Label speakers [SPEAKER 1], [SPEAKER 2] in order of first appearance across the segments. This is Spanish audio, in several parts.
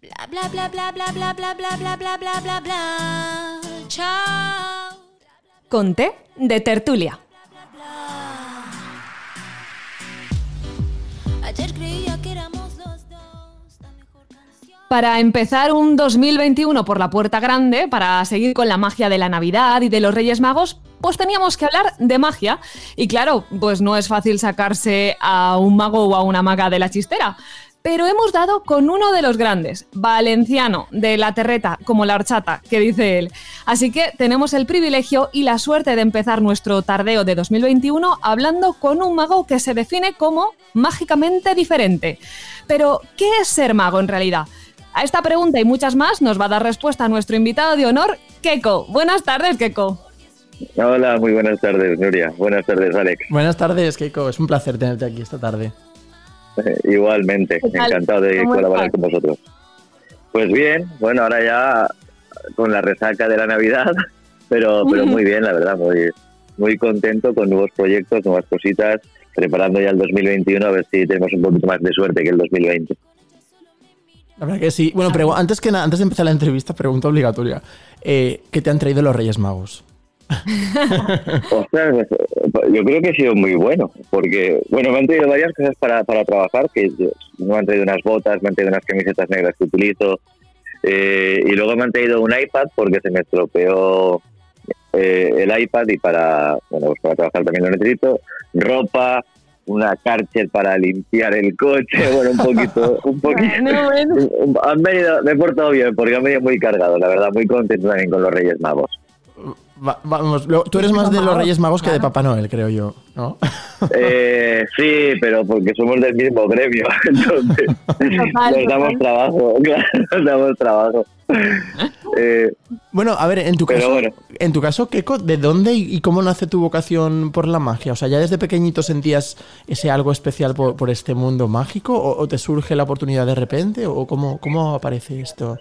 [SPEAKER 1] Bla bla bla bla bla bla bla bla bla bla bla bla bla. Chao.
[SPEAKER 2] Conté de tertulia.
[SPEAKER 1] Ayer creía que éramos los dos la mejor canción.
[SPEAKER 2] Para empezar un 2021 por la puerta grande, para seguir con la magia de la Navidad y de los Reyes Magos, pues teníamos que hablar de magia. Y claro, pues no es fácil sacarse a un mago o a una maga de la chistera. Pero hemos dado con uno de los grandes, valenciano, de la terreta, como la horchata, que dice él. Así que tenemos el privilegio y la suerte de empezar nuestro tardeo de 2021 hablando con un mago que se define como mágicamente diferente. Pero, ¿qué es ser mago en realidad? A esta pregunta y muchas más nos va a dar respuesta nuestro invitado de honor, Keko. Buenas tardes, Keko.
[SPEAKER 3] Hola, muy buenas tardes, Nuria. Buenas tardes, Alex.
[SPEAKER 4] Buenas tardes, Keiko. Es un placer tenerte aquí esta tarde.
[SPEAKER 3] Igualmente, encantado de
[SPEAKER 2] ¿Cómo
[SPEAKER 3] colaborar
[SPEAKER 2] estás?
[SPEAKER 3] con vosotros. Pues bien, bueno, ahora ya con la resaca de la Navidad, pero, pero muy bien, la verdad, muy, muy contento con nuevos proyectos, nuevas cositas, preparando ya el 2021 a ver si tenemos un poquito más de suerte que el 2020.
[SPEAKER 4] La verdad que sí. Bueno, pero antes, que nada, antes de empezar la entrevista, pregunta obligatoria. Eh, ¿Qué te han traído los Reyes Magos?
[SPEAKER 3] Ostras, pues, yo creo que ha sido muy bueno, porque, bueno, me han traído varias cosas para, para trabajar, que me han traído unas botas, me han traído unas camisetas negras que utilizo, eh, y luego me han traído un iPad porque se me estropeó eh, el iPad y para, bueno, pues para trabajar también lo necesito, ropa, una Karcher para limpiar el coche, bueno, un poquito, un poquito.
[SPEAKER 2] Bueno.
[SPEAKER 3] Han venido, me he portado bien porque han venido muy cargado, la verdad, muy contento también con los Reyes Magos.
[SPEAKER 4] Va- vamos, lo- tú eres más de los Reyes Magos que de Papá Noel, creo yo, ¿no?
[SPEAKER 3] Eh, sí, pero porque somos del mismo gremio, entonces
[SPEAKER 2] Total,
[SPEAKER 3] nos damos trabajo, claro, nos damos trabajo. Eh,
[SPEAKER 4] Bueno, a ver, en tu caso,
[SPEAKER 3] bueno.
[SPEAKER 4] en tu caso, Keiko, ¿de dónde y cómo nace tu vocación por la magia? O sea, ¿ya desde pequeñito sentías ese algo especial por, por este mundo mágico? ¿O, o te surge la oportunidad de repente? ¿O cómo, cómo aparece esto,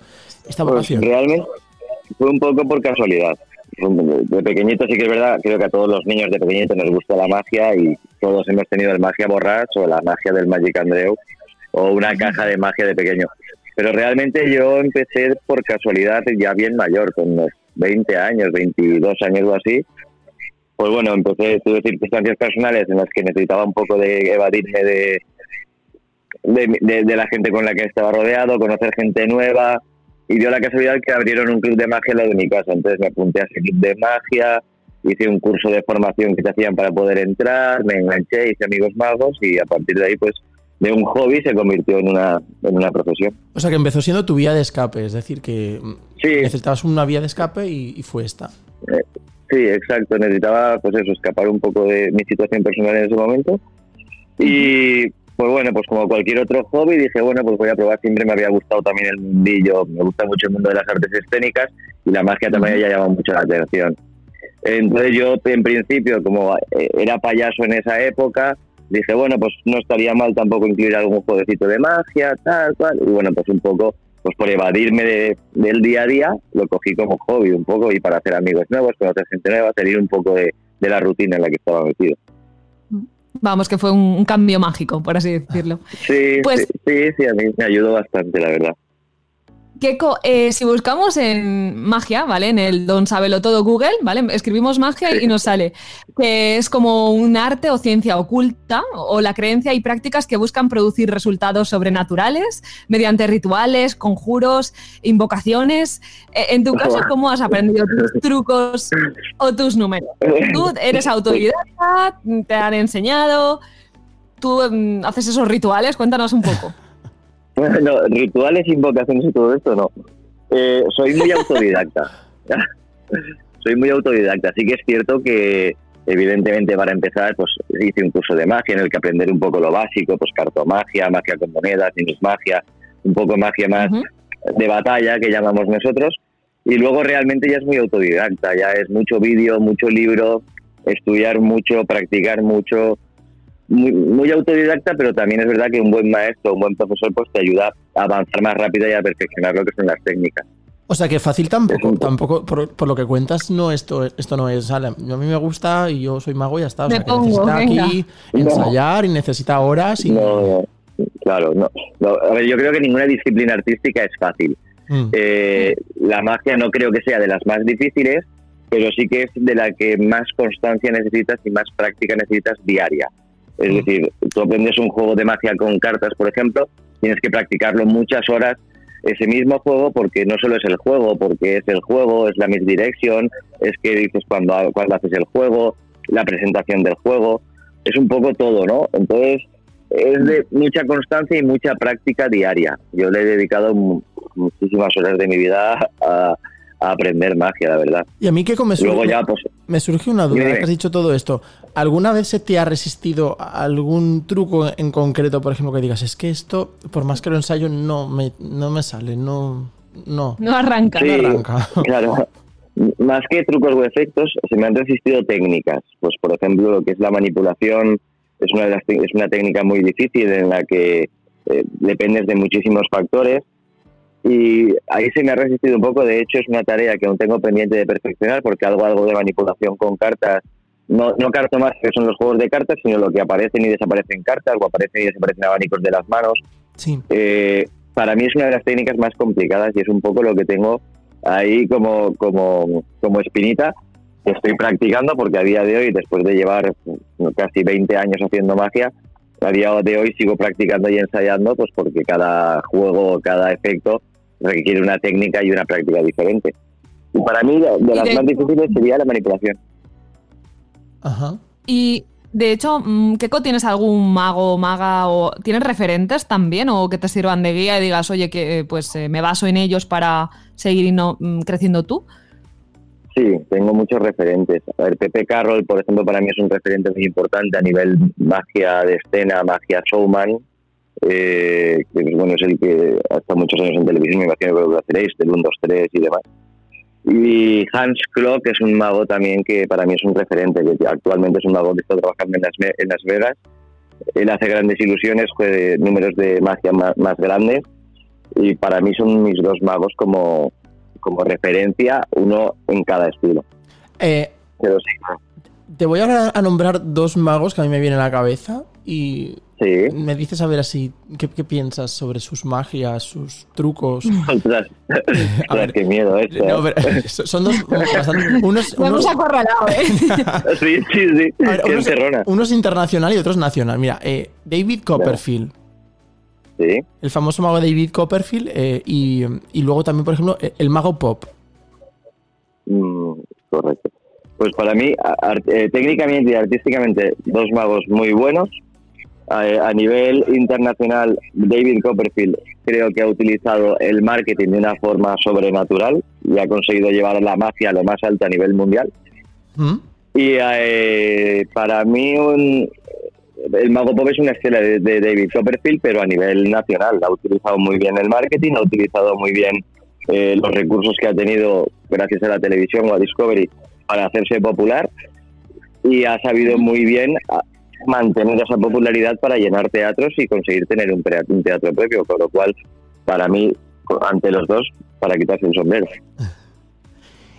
[SPEAKER 4] esta
[SPEAKER 3] pues
[SPEAKER 4] vocación?
[SPEAKER 3] realmente fue un poco por casualidad. De pequeñito sí que es verdad, creo que a todos los niños de pequeñito nos gusta la magia y todos hemos tenido el magia borrach o la magia del Magic Andreu o una caja de magia de pequeño. Pero realmente yo empecé por casualidad ya bien mayor, con unos 20 años, 22 años o así. Pues bueno, empecé, tuve circunstancias personales en las que necesitaba un poco de evadirme de, de, de- de la gente con la que estaba rodeado, conocer gente nueva. Y dio la casualidad que abrieron un club de magia en la de mi casa. Entonces me apunté a ese club de magia, hice un curso de formación que te hacían para poder entrar, me enganché, hice amigos magos y a partir de ahí, pues, de un hobby se convirtió en una, en una profesión.
[SPEAKER 4] O sea, que empezó siendo tu vía de escape, es decir, que
[SPEAKER 3] Sí,
[SPEAKER 4] necesitabas una vía de escape y, y fue esta.
[SPEAKER 3] Sí, exacto. Necesitaba, pues eso, escapar un poco de mi situación personal en ese momento. Y, pues bueno, pues como cualquier otro hobby, dije, bueno, pues voy a probar. Siempre me había gustado también el mundillo, me gusta mucho el mundo de las artes escénicas y la magia también había llamado mucho la atención. Entonces yo, en principio, como eh, era payaso en esa época, dije, bueno, pues no estaría mal tampoco incluir algún jueguecito de magia, tal, cual. Y bueno, pues un poco, pues por evadirme de- del día a día, lo cogí como hobby un poco y para hacer amigos nuevos, conocer gente nueva, salir un poco de, de la rutina en la que estaba metido.
[SPEAKER 2] Vamos, que fue un, un cambio mágico, por así decirlo.
[SPEAKER 3] Sí,
[SPEAKER 2] Pues-
[SPEAKER 3] sí, sí, sí, a mí me ayudó bastante, la verdad.
[SPEAKER 2] Keiko, eh, si buscamos en magia, ¿vale? En el Don Sabelo Todo Google, ¿vale? Escribimos magia y nos sale que es como un arte o ciencia oculta o la creencia y prácticas que buscan producir resultados sobrenaturales mediante rituales, conjuros, invocaciones. Eh, en tu caso, ¿cómo has aprendido tus trucos o tus números? ¿Tú eres autodidacta? ¿Te han enseñado? ¿Tú mm, haces esos rituales? Cuéntanos un poco.
[SPEAKER 3] Bueno, rituales, invocaciones y todo esto, no. Eh, soy muy autodidacta. soy muy autodidacta. Sí que es cierto que, evidentemente, para empezar, pues hice un curso de magia en el que aprender un poco lo básico, pues cartomagia, magia con monedas, magia, un poco magia más de batalla que llamamos nosotros. Y luego realmente ya es muy autodidacta, ya es mucho vídeo, mucho libro, estudiar mucho, practicar mucho, muy, muy autodidacta, pero también es verdad que un buen maestro, un buen profesor, pues te ayuda a avanzar más rápido y a perfeccionar lo que son las técnicas.
[SPEAKER 4] O sea que fácil tampoco,
[SPEAKER 3] un-
[SPEAKER 4] tampoco por, por lo que cuentas, no esto, esto no es. "Ale, A mí me gusta y yo soy mago y ya está. O
[SPEAKER 2] Me
[SPEAKER 4] sea, que
[SPEAKER 2] pongo,
[SPEAKER 4] necesita
[SPEAKER 2] venga.
[SPEAKER 4] aquí
[SPEAKER 3] No.
[SPEAKER 4] ensayar y necesita horas y.
[SPEAKER 3] No, Claro, no, no, a ver, yo creo que ninguna disciplina artística es fácil.
[SPEAKER 4] Mm.
[SPEAKER 3] Eh, la magia no creo que sea de las más difíciles, pero sí que es de la que más constancia necesitas y más práctica necesitas diaria. Es
[SPEAKER 4] Mm.
[SPEAKER 3] decir, tú aprendes un juego de magia con cartas, por ejemplo, tienes que practicarlo muchas horas ese mismo juego porque no solo es el juego, porque es el juego, es la misdirection, es que dices cuando, cuando haces el juego, la presentación del juego, es un poco todo, ¿no? Entonces, es de mucha constancia y mucha práctica diaria. Yo le he dedicado mu- muchísimas horas de mi vida a, a aprender magia, la verdad.
[SPEAKER 4] Y a mí que me
[SPEAKER 3] Luego
[SPEAKER 4] surge,
[SPEAKER 3] ya, pues,
[SPEAKER 4] me surge una duda, que has dicho todo esto. ¿Alguna vez se te ha resistido a algún truco en concreto, por ejemplo, que digas, es que esto, por más que lo ensayo, no me, no me sale, no, no,
[SPEAKER 2] No arranca.
[SPEAKER 4] no arranca?
[SPEAKER 3] Claro. Más que trucos o efectos, se me han resistido técnicas. Pues, por ejemplo, lo que es la manipulación es una, de las es una técnica muy difícil en la que eh, dependes de muchísimos factores. Y ahí se me ha resistido un poco. De hecho, es una tarea que aún tengo pendiente de perfeccionar porque algo, algo de manipulación con cartas, no, no más que son los juegos de cartas, sino lo que aparecen y desaparecen cartas o aparecen y desaparecen abanicos de las manos.
[SPEAKER 4] Sí.
[SPEAKER 3] Eh, para mí es una de las técnicas más complicadas y es un poco lo que tengo ahí como, como, como espinita que estoy practicando porque a día de hoy, después de llevar casi 20 años haciendo magia, a día de hoy sigo practicando y ensayando pues porque cada juego, cada efecto requiere una técnica y una práctica diferente. Y para mí de, las
[SPEAKER 2] de
[SPEAKER 3] más difíciles sería la manipulación.
[SPEAKER 4] Ajá.
[SPEAKER 2] Y de hecho, mm, Keiko, ¿tienes algún mago o maga o tienes referentes también o que te sirvan de guía y digas, oye, que eh, pues eh, me baso en ellos para seguir mm, creciendo tú?
[SPEAKER 3] Sí, tengo muchos referentes. A ver, Pepe Carroll, por ejemplo, para mí es un referente muy importante a nivel magia de escena, magia showman. Eh, que pues, bueno, es el que ha estado muchos años en televisión, me imagino que lo conoceréis, del 1, 2, 3 y demás. Y Hans Klock es un mago también que para mí es un referente, que actualmente es un mago que está trabajando en Las, en Las Vegas. Él hace grandes ilusiones, juega números de magia más, más grandes y para mí son mis dos magos como, como referencia, uno en cada estilo.
[SPEAKER 4] Eh,
[SPEAKER 3] Pero sí,
[SPEAKER 4] te voy ahora a nombrar dos magos que a mí me vienen a la cabeza y
[SPEAKER 3] sí.
[SPEAKER 4] me dices a ver así, ¿qué, qué piensas sobre sus magias, sus trucos? A ver,
[SPEAKER 3] qué miedo esto.
[SPEAKER 4] No, pero son dos bastante- unos, unos-
[SPEAKER 2] acorralado, ¿eh?
[SPEAKER 3] Sí, sí, sí.
[SPEAKER 4] ver, unos- internacional y otro es nacional. Mira, eh, David Copperfield,
[SPEAKER 3] Sí,
[SPEAKER 4] el famoso mago David Copperfield, eh, y, y luego también, por ejemplo, eh, el mago Pop.
[SPEAKER 3] mm, correcto. Pues para mí, eh, técnicamente y artísticamente, dos magos muy buenos. A, a nivel internacional, David Copperfield creo que ha utilizado el marketing de una forma sobrenatural y ha conseguido llevar la magia a lo más alto a nivel mundial.
[SPEAKER 4] ¿Mm?
[SPEAKER 3] Y eh, para mí un, el Mago Pop es una escena de, de David Copperfield, pero a nivel nacional. Ha utilizado muy bien el marketing, ha utilizado muy bien eh, los recursos que ha tenido gracias a la televisión o a Discovery para hacerse popular y ha sabido muy bien mantener esa popularidad para llenar teatros y conseguir tener un, teatro propio, con lo cual para mí, ante los dos, para quitarse el sombrero.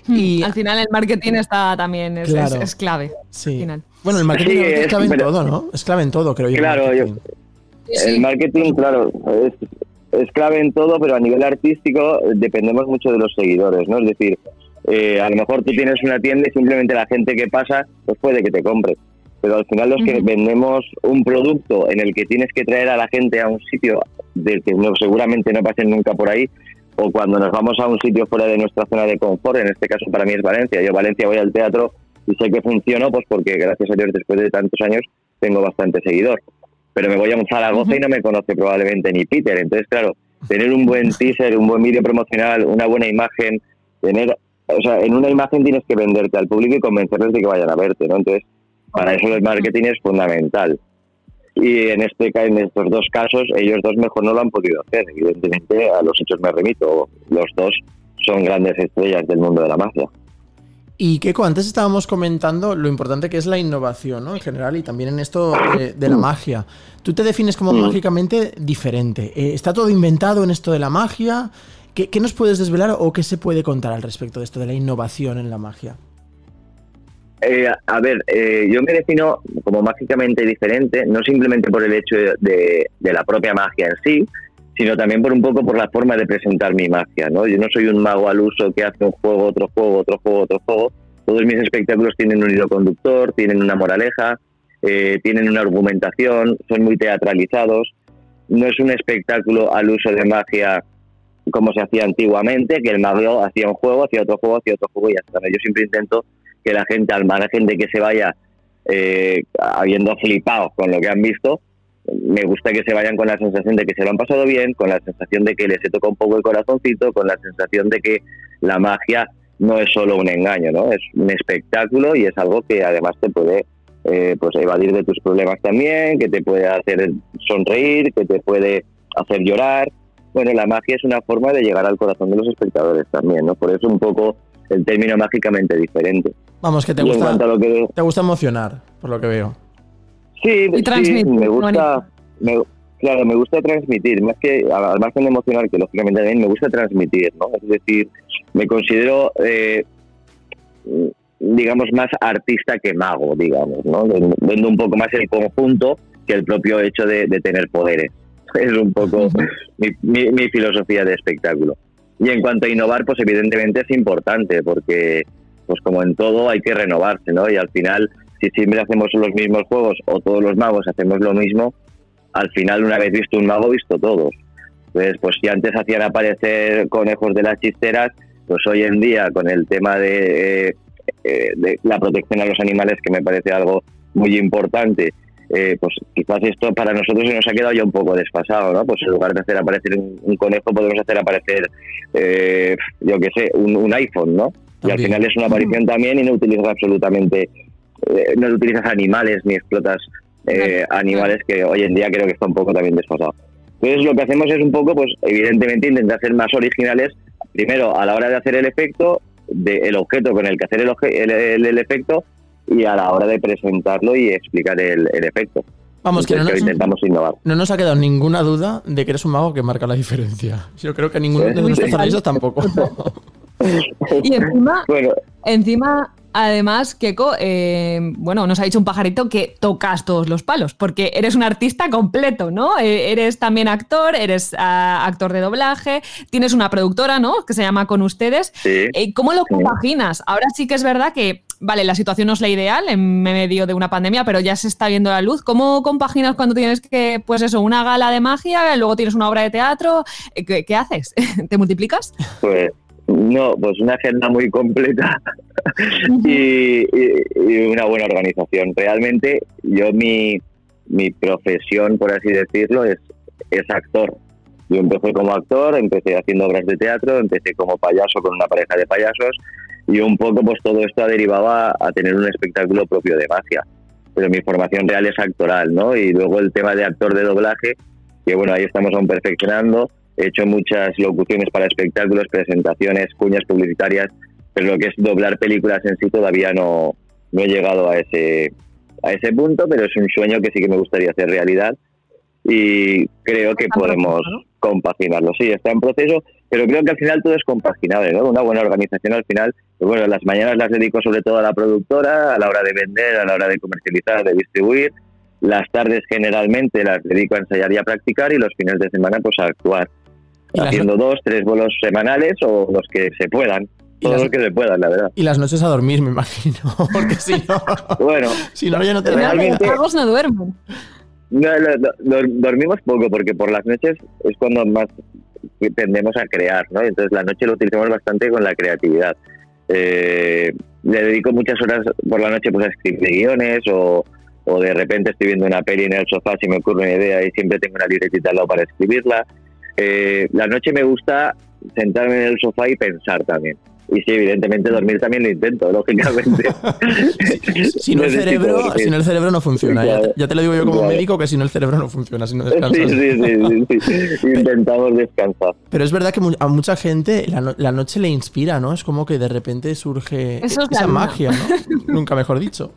[SPEAKER 4] Y-
[SPEAKER 2] Al final el marketing está también, es,
[SPEAKER 4] Claro.
[SPEAKER 2] es- es clave.
[SPEAKER 4] Sí.
[SPEAKER 2] Al final.
[SPEAKER 4] Bueno, el marketing
[SPEAKER 3] Sí,
[SPEAKER 4] es
[SPEAKER 3] es-
[SPEAKER 4] clave en todo, ¿no? Es clave en todo, creo yo. el
[SPEAKER 3] Claro, yo-. El marketing, claro, es, es clave en todo, pero a nivel artístico eh, dependemos mucho de los seguidores, ¿no? Es decir, eh, a lo mejor tú tienes una tienda y simplemente la gente que pasa, pues puede que te compre. Pero al final los que vendemos un producto en el que tienes que traer a la gente a un sitio del que no, seguramente no pasen nunca por ahí, o cuando nos vamos a un sitio fuera de nuestra zona de confort, en este caso para mí es Valencia. Yo Valencia voy al teatro y sé que funciono, pues porque gracias a Dios después de tantos años tengo bastante seguidor. Pero me voy a un Zaragoza y no me conoce probablemente ni Peter. Entonces, claro, tener un buen teaser, un buen vídeo promocional, una buena imagen, tener, o sea, en una imagen tienes que venderte al público y convencerles de que vayan a verte, ¿no? Entonces, para eso el marketing es fundamental. Y en este en estos dos casos, ellos dos mejor no lo han podido hacer. Evidentemente, a los hechos me remito. Los dos son grandes estrellas del mundo de la magia.
[SPEAKER 4] Y Keiko, antes estábamos comentando lo importante que es la innovación, ¿no? En general, y también en esto de, de la magia. Tú te defines como
[SPEAKER 3] Mm.
[SPEAKER 4] mágicamente diferente. Eh, ¿Está todo inventado en esto de la magia? ¿Qué, qué nos puedes desvelar o qué se puede contar al respecto de esto de la innovación en la magia?
[SPEAKER 3] Eh, a ver, eh, yo me defino como mágicamente diferente, no simplemente por el hecho de, la propia magia en sí, sino también por un poco por la forma de presentar mi magia, ¿no? Yo no soy un mago al uso que hace un juego, otro juego, otro juego, otro juego. Todos mis espectáculos tienen un hilo conductor, tienen una moraleja, eh, tienen una argumentación, son muy teatralizados. No es un espectáculo al uso de magia como se hacía antiguamente, que el mago hacía un juego, hacía otro juego, hacía otro juego y ya está. Yo siempre intento que la gente, al margen de que se vaya eh, habiendo flipado con lo que han visto, me gusta que se vayan con la sensación de que se lo han pasado bien, con la sensación de que les he tocado un poco el corazoncito, con la sensación de que la magia no es solo un engaño, ¿no? Es un espectáculo y es algo que además te puede eh, pues evadir de tus problemas también, que te puede hacer sonreír, que te puede hacer llorar. Bueno, la magia es una forma de llegar al corazón de los espectadores también, ¿no? Por eso un poco el término mágicamente diferente.
[SPEAKER 4] Vamos, que te gusta, te gusta emocionar, por lo que veo.
[SPEAKER 3] Sí, me gusta, claro, me gusta transmitir, más que al margen de emocionar, que lógicamente también me gusta transmitir, ¿no? Es decir, me considero, eh, digamos, más artista que mago, digamos, ¿no? Vendo un poco más el conjunto que el propio hecho de, tener poderes. Es un poco mi, mi filosofía de espectáculo. Y en cuanto a innovar, pues evidentemente es importante, porque pues como en todo hay que renovarse, ¿no? Y al final si siempre hacemos los mismos juegos o todos los magos hacemos lo mismo, al final una vez visto un mago, visto todos. Entonces, pues si antes hacían aparecer conejos de las chisteras, pues hoy en día con el tema de, eh, de la protección a los animales, que me parece algo muy importante, eh, pues quizás esto para nosotros se nos ha quedado ya un poco desfasado, ¿no? Pues en lugar de hacer aparecer un, conejo, podemos hacer aparecer, eh, yo qué sé, un, iPhone, ¿no? Y al final es una aparición también y no utiliza absolutamente eh, no utilizas animales ni explotas eh, animales que hoy en día creo que está un poco también desfasado. Entonces lo que hacemos es un poco, pues evidentemente intentar ser más originales, primero a la hora de hacer el efecto, del objeto con el que hacer el, el, efecto y a la hora de presentarlo y explicar el, efecto.
[SPEAKER 4] Vamos, que, no nos,
[SPEAKER 3] intentamos innovar.
[SPEAKER 4] no nos ha quedado ninguna duda de que eres un mago que marca la diferencia. Yo creo que ninguno de nuestros analistas tampoco.
[SPEAKER 2] y encima, bueno, encima Además, Keko, eh, bueno, nos ha dicho un pajarito que tocas todos los palos, porque eres un artista completo, ¿no? Eh, eres también actor, eres ah, actor de doblaje, tienes una productora, ¿no? Que se llama Con Ustedes. Eh, ¿Cómo lo compaginas? Ahora sí que es verdad que, vale, la situación no es la ideal en medio de una pandemia, pero ya se está viendo la luz. ¿Cómo compaginas cuando tienes que, pues eso, una gala de magia, luego tienes una obra de teatro? ¿Qué, qué haces? ¿Te multiplicas?
[SPEAKER 3] Pues no, pues una agenda muy completa y, una buena organización. Realmente yo mi, mi profesión, por así decirlo, es, es actor. Yo empecé como actor, empecé haciendo obras de teatro, empecé como payaso con una pareja de payasos y un poco pues todo esto ha derivado a, a tener un espectáculo propio de magia. Pero mi formación real es actoral, ¿no? Y luego el tema de actor de doblaje, que bueno, ahí estamos aún perfeccionando He hecho muchas locuciones para espectáculos, presentaciones, cuñas publicitarias, pero lo que es doblar películas en sí todavía no, no he llegado a ese, a ese punto, pero es un sueño que sí que me gustaría hacer realidad y creo que podemos compaginarlo. Sí, está en proceso, pero creo que al final todo es compaginable, ¿no? Una buena organización al final, pues bueno, las mañanas las dedico sobre todo a la productora, a la hora de vender, a la hora de comercializar, de distribuir. Las tardes generalmente las dedico a ensayar y a practicar y los fines de semana pues a actuar haciendo dos, tres vuelos semanales o los que se puedan. Todos los que se puedan, la verdad.
[SPEAKER 4] Y las noches a dormir, me imagino. Porque si no.
[SPEAKER 3] bueno.
[SPEAKER 4] Si no, ya no te
[SPEAKER 2] Realmente. Los no duermen.
[SPEAKER 3] No, dormimos poco porque por las noches es cuando más tendemos a crear, ¿no? Entonces la noche lo utilizamos bastante con la creatividad. Eh, le dedico muchas horas por la noche pues a escribir guiones o, o de repente estoy viendo una peli en el sofá si me ocurre una idea y siempre tengo una libretita al lado para escribirla. Eh, la noche me gusta sentarme en el sofá y pensar también. Y sí, evidentemente dormir también lo intento, lógicamente.
[SPEAKER 4] si, no el cerebro, si no el cerebro no funciona. Ya, te, lo digo yo como médico que si no el cerebro no funciona, si no descansas.
[SPEAKER 3] Sí, sí, sí, Intentamos descansar.
[SPEAKER 4] Pero es verdad que a mucha gente la, noche le inspira, ¿no? Es como que de repente surge esa magia, ¿no? Nunca mejor dicho.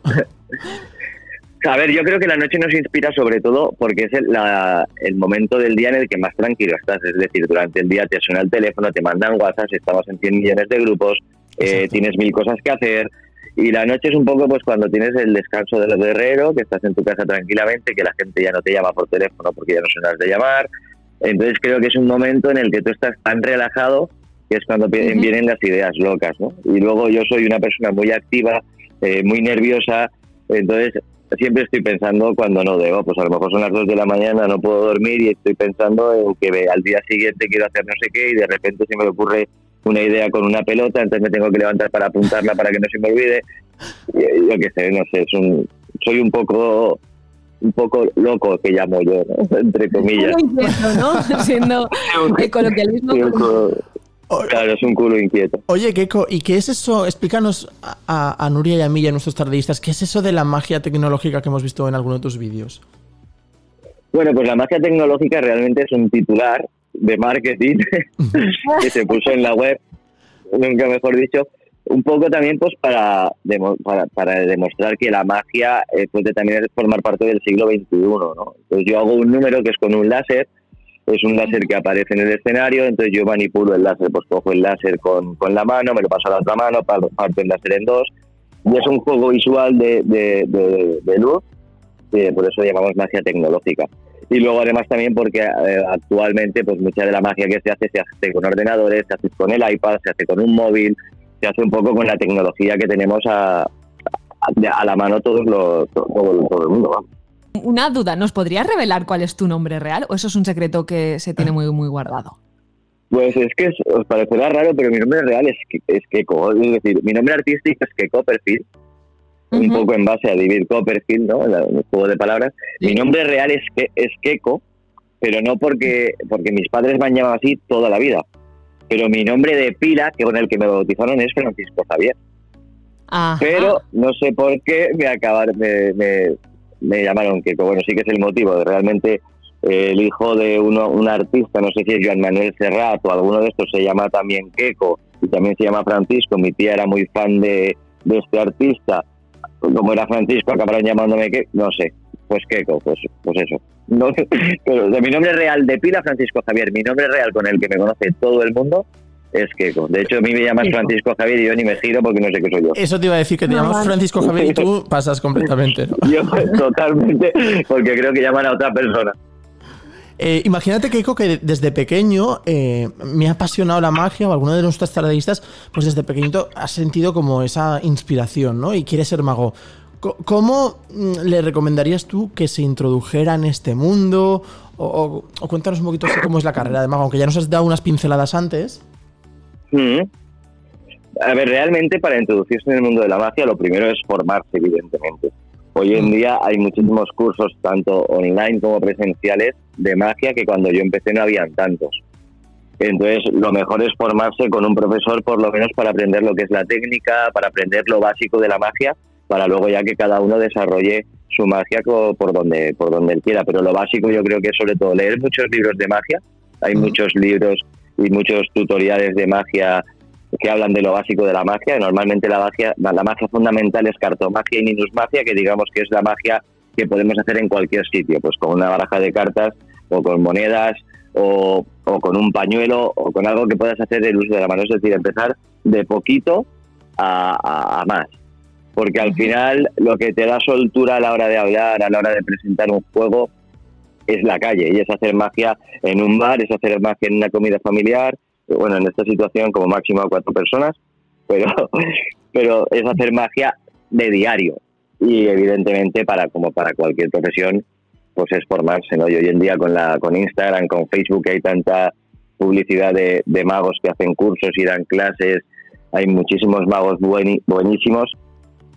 [SPEAKER 3] A ver, yo creo que la noche nos inspira sobre todo porque es el, momento del día en el que más tranquilo estás. Es decir, durante el día te suena el teléfono, te mandan WhatsApp, estamos en 100 millones de grupos, eh, tienes mil cosas que hacer Y la noche es un poco pues cuando tienes el descanso del guerrero, que estás en tu casa tranquilamente, que la gente ya no te llama por teléfono porque ya no son las de llamar. Entonces creo que es un momento en el que tú estás tan relajado que es cuando vienen las ideas locas, ¿no? Y luego yo soy una persona muy activa, eh, muy nerviosa, entonces siempre estoy pensando cuando no debo, pues a lo mejor son las 2 de la mañana, no puedo dormir y estoy pensando en que al día siguiente quiero hacer no sé qué y de repente se me ocurre una idea con una pelota, entonces me tengo que levantar para apuntarla para que no se me olvide. Yo qué sé, no sé, es un, soy un poco un poco loco que llamo yo, entre comillas.
[SPEAKER 2] ¿no? Siendo el coloquialismo.
[SPEAKER 3] Claro, es un culo inquieto.
[SPEAKER 4] Oye, Keiko, ¿y qué es eso? Explícanos a, a, Nuria y a mí y a nuestros tardistas, ¿qué es eso de la magia tecnológica que hemos visto en alguno de tus vídeos?
[SPEAKER 3] Bueno, pues la magia tecnológica realmente es un titular de marketing que se puso en la web, nunca mejor dicho, un poco también pues para, para, para, demostrar que la magia eh, puede también formar parte del siglo XXI. ¿no? Entonces yo hago un número que es con un láser, es un láser que aparece en el escenario, entonces yo manipulo el láser, pues cojo el láser con, con la mano, me lo paso a la otra mano, parto el láser en dos, y es un juego visual de, de, de, luz, por eso llamamos magia tecnológica. Y luego además también porque eh, actualmente pues mucha de la magia que se hace se hace con ordenadores, se hace con el iPad, se hace con un móvil, se hace un poco con la tecnología que tenemos a, a, la mano todos los, todo, todo el mundo.
[SPEAKER 2] Una duda, ¿nos podrías revelar cuál es tu nombre real o eso es un secreto que se tiene muy, muy guardado?
[SPEAKER 3] Pues es que os parecerá raro, pero mi nombre real es, es Keiko. Es decir, mi nombre artístico es Keiko Copperfield, un poco en base a David Copperfield, ¿no? El, juego de palabras. Mi nombre real es, es Keiko, pero no porque, porque mis padres me han llamado así toda la vida. Pero mi nombre de pila, que con el que me bautizaron, es Francisco Javier. Pero no sé por qué me acabaron, me, me llamaron que bueno, sí que es el motivo, realmente eh, el hijo de uno, un artista, no sé si es Joan Manuel Serrat o alguno de estos, se llama también Keco y también se llama Francisco, mi tía era muy fan de, este artista, como era Francisco acabaron llamándome que no sé, pues Keco, pues, pues eso. No, de mi nombre real de pila Francisco Javier, mi nombre real con el que me conoce todo el mundo es Keiko. De hecho, a mí me llamas Francisco Javier y yo ni me giro porque no sé qué soy yo.
[SPEAKER 4] Eso te iba a decir, que te llamas Francisco Javier y tú pasas completamente.
[SPEAKER 3] Yo totalmente, porque creo que llaman a otra persona.
[SPEAKER 4] Eh, imagínate, Keiko, que desde pequeño eh, me ha apasionado la magia, o alguno de nuestros taradistas, pues desde pequeñito ha sentido como esa inspiración, ¿no? Y quiere ser mago. ¿Cómo mm, le recomendarías tú que se introdujera en este mundo? O, cuéntanos un poquito cómo es la carrera de mago, aunque ya nos has dado unas pinceladas antes.
[SPEAKER 3] Mm. A ver, realmente para introducirse en el mundo de la magia, lo primero es formarse, evidentemente. Hoy en día hay muchísimos cursos, tanto online como presenciales, de magia que cuando yo empecé no habían tantos. Entonces, lo mejor es formarse con un profesor, por lo menos para aprender lo que es la técnica, para aprender lo básico de la magia, para luego ya que cada uno desarrolle su magia por donde, por donde él quiera. Pero lo básico yo creo que es sobre todo leer muchos libros de magia. Hay muchos libros y muchos tutoriales de magia que hablan de lo básico de la magia. Normalmente la magia, la magia fundamental es cartomagia y minusmagia, que digamos que es la magia que podemos hacer en cualquier sitio, pues con una baraja de cartas o con monedas o, con un pañuelo o con algo que puedas hacer del uso de la mano. Es decir, empezar de poquito a, más. Porque al final lo que te da soltura a la hora de hablar, a la hora de presentar un juego, es la calle y es hacer magia en un bar, es hacer magia en una comida familiar, bueno, en esta situación como máximo a cuatro personas, pero, pero es hacer magia de diario y evidentemente para como para cualquier profesión pues es formarse, ¿no? Y hoy en día con la con Instagram, con Facebook hay tanta publicidad de, magos que hacen cursos y dan clases, hay muchísimos magos buenísimos